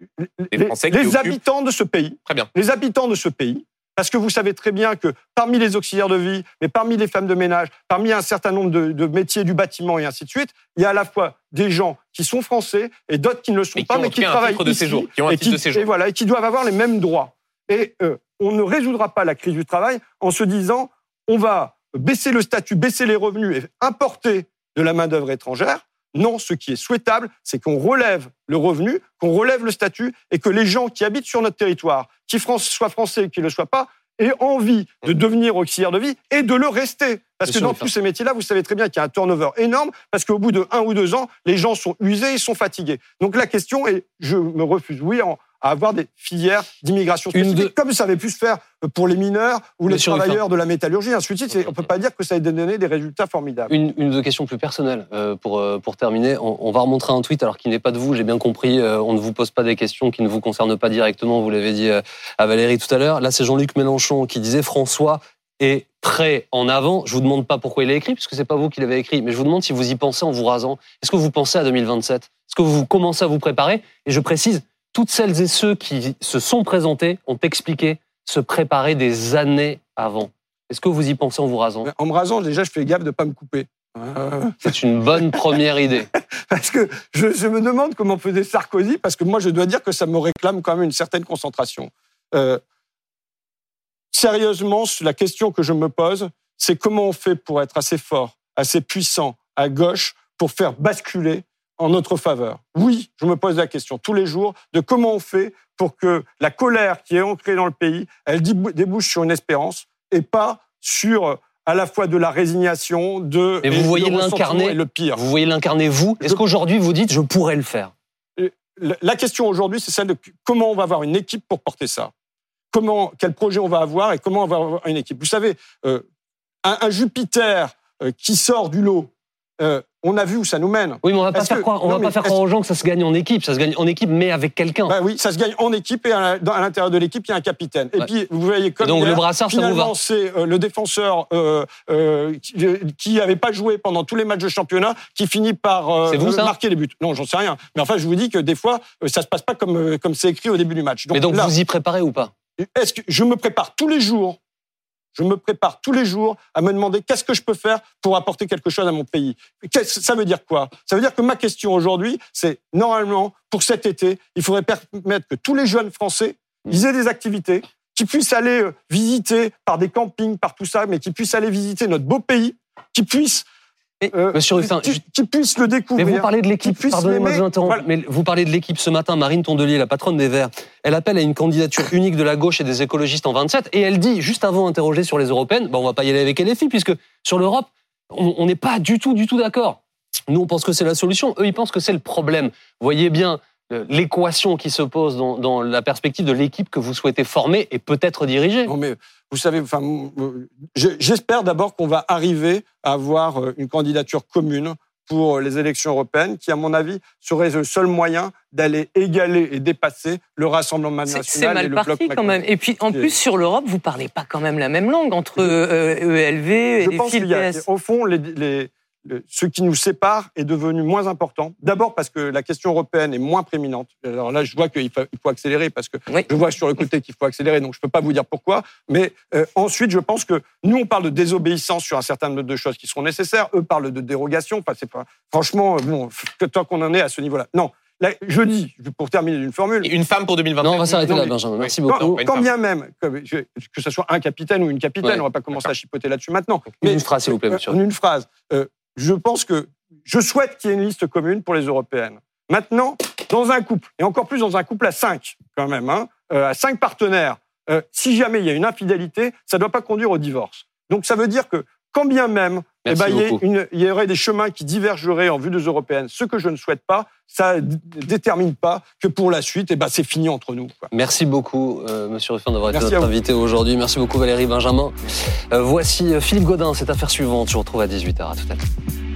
Les Les, Français qui les habitants de ce pays, Très bien. les habitants de ce pays, parce que vous savez très bien que parmi les auxiliaires de vie, mais parmi les femmes de ménage, parmi un certain nombre de, de métiers du bâtiment et ainsi de suite, il y a à la fois des gens qui sont français et d'autres qui ne le sont qui pas, mais qui travaillent de ici séjour, qui ont un et, titre de séjour. et voilà, et qui doivent avoir les mêmes droits. Et euh, on ne résoudra pas la crise du travail en se disant on va baisser le statut, baisser les revenus et importer de la main-d'œuvre étrangère. Non, ce qui est souhaitable, c'est qu'on relève le revenu, qu'on relève le statut et que les gens qui habitent sur notre territoire, qui soient français ou qui ne le soient pas, aient envie de devenir auxiliaire de vie et de le rester. Parce que dans tous ces métiers-là, vous savez très bien qu'il y a un turnover énorme parce qu'au bout de un ou deux ans, les gens sont usés, ils sont fatigués. Donc la question est, je me refuse, oui, en- à avoir des filières d'immigration spécifique, de- comme ça avait pu se faire pour les mineurs ou les Monsieur Ruffin. travailleurs de la métallurgie, ainsi de suite. On peut pas dire que ça ait donné des résultats formidables. Une, une deux questions plus personnelles euh, pour, euh, pour terminer. On, on va remontrer un tweet alors qu'il n'est pas de vous, j'ai bien compris. euh, on ne vous pose pas des questions qui ne vous concernent pas directement, vous l'avez dit à Valérie tout à l'heure. Là, c'est Jean-Luc Mélenchon qui disait François est très en avant. Je vous demande pas pourquoi il l'a écrit, puisque c'est pas vous qui l'avez écrit, mais je vous demande si vous y pensez en vous rasant. Est-ce que vous pensez à 2027 Est-ce que vous commencez à vous préparer? Et je précise, toutes celles et ceux qui se sont présentés ont expliqué se préparer des années avant. Est-ce que vous y pensez en vous rasant? En me rasant, déjà, je fais gaffe de ne pas me couper. Euh, C'est une bonne première idée. Parce que je, je me demande comment faisait Sarkozy, parce que moi, je dois dire que ça me réclame quand même une certaine concentration. Euh, sérieusement, la question que je me pose, c'est comment on fait pour être assez fort, assez puissant à gauche pour faire basculer en notre faveur. Oui, je me pose la question tous les jours de comment on fait pour que la colère qui est ancrée dans le pays, elle débou- débouche sur une espérance et pas sur à la fois de la résignation, de Mais vous et voyez l'incarner et le pire. Vous voyez l'incarner vous? Est-ce qu'aujourd'hui vous dites je pourrais le faire? La- question aujourd'hui, c'est celle de comment on va avoir une équipe pour porter ça? Comment, quel projet on va avoir et comment on va avoir une équipe? Vous savez, euh, un, un Jupiter euh, qui sort du lot, euh, on a vu où ça nous mène. Oui, mais on va pas Est-ce faire que- croire, on non, va pas faire croire aux gens que ça se gagne en équipe. Ça se gagne en équipe, mais avec quelqu'un. Bah oui, ça se gagne en équipe et à, l'intérieur de l'équipe, il y a un capitaine. Et Ouais. puis, vous voyez, comme Et donc, hier, le brassard, finalement, c'est euh, le défenseur euh, euh, qui- n'avait pas joué pendant tous les matchs de championnat qui finit par euh, vous, marquer les buts. Non, j'en sais rien. Mais enfin, je vous dis que des fois, ça se passe pas comme comme c'est écrit au début du match. mais donc là, vous y préparez ou pas? Est-ce que je me prépare tous les jours je me prépare tous les jours à me demander qu'est-ce que je peux faire pour apporter quelque chose à mon pays. Ça veut dire quoi? Ça veut dire que ma question aujourd'hui, c'est normalement, pour cet été, il faudrait permettre que tous les jeunes Français, ils aient des activités, qu'ils puissent aller euh, visiter par des campings, par tout ça, mais qu'ils puissent aller visiter notre beau pays, qu'ils puissent... Mais, euh, monsieur Ruffin, je- qu'ils puissent le Mais découvrir. vous parlez de l'équipe, pardonnez-moi de vous interrompre, Voilà. mais vous parlez de l'équipe ce matin, Marine Tondelier, la patronne des Verts, elle appelle à une candidature unique de la gauche et des écologistes en 27, et elle dit, juste avant interroger sur les européennes, bah, on va pas y aller avec LFI, puisque sur l'Europe, on n'est pas du tout, du tout d'accord. Nous, on pense que c'est la solution, eux, ils pensent que c'est le problème. Voyez bien l'équation qui se pose dans, dans la perspective de l'équipe que vous souhaitez former et peut-être diriger. Non, mais vous savez, enfin, euh, je- j'espère d'abord qu'on va arriver à avoir euh, une candidature commune pour les élections européennes, qui, à mon avis, serait le seul moyen d'aller égaler et dépasser le Rassemblement national C'est et mal le bloc parti quand même. Et puis en plus sur l'Europe, vous parlez pas quand même la même langue entre euh, ELV et Je les pense qu'il y a, au fond, les, les- le- ce qui nous sépare est devenu moins important. D'abord parce que la question européenne est moins prééminente. Alors là, je vois qu'il faut, accélérer parce que Oui. je vois sur le côté qu'il faut accélérer, donc je peux pas vous dire pourquoi. Mais euh, ensuite, je pense que nous, on parle de désobéissance sur un certain nombre de choses qui seront nécessaires. Eux parlent de dérogation. Enfin, c'est pas franchement euh, bon. que Tant qu'on en est à ce niveau-là, non. Là, je dis, pour terminer d'une formule, Une femme pour 2023. Non, on va s'arrêter là, mais- Benjamin. Merci beaucoup. Non, quand bien même que, je- que ce soit un capitaine ou une capitaine, Ouais. on va pas commencer à chipoter là-dessus maintenant. Une phrase, s'il vous plaît, monsieur. En une phrase. Euh, je pense que je souhaite qu'il y ait une liste commune pour les européennes. Maintenant, dans un couple, et encore plus dans un couple à cinq, quand même, hein, euh, à cinq partenaires, euh, si jamais il y a une infidélité, ça ne doit pas conduire au divorce. Donc ça veut dire que quand bien même eh ben, il, y ait beaucoup. une- il y aurait des chemins qui divergeraient en vue des européennes, ce que je ne souhaite pas, ça ne détermine pas que pour la suite, eh ben, c'est fini entre nous. quoi. Merci beaucoup, euh, Monsieur Ruffin, d'avoir été notre invité aujourd'hui. Merci beaucoup, Valérie Benjamin. Euh, voici euh, Philippe Godin, cette affaire suivante. Je vous retrouve à 18h. À tout à l'heure.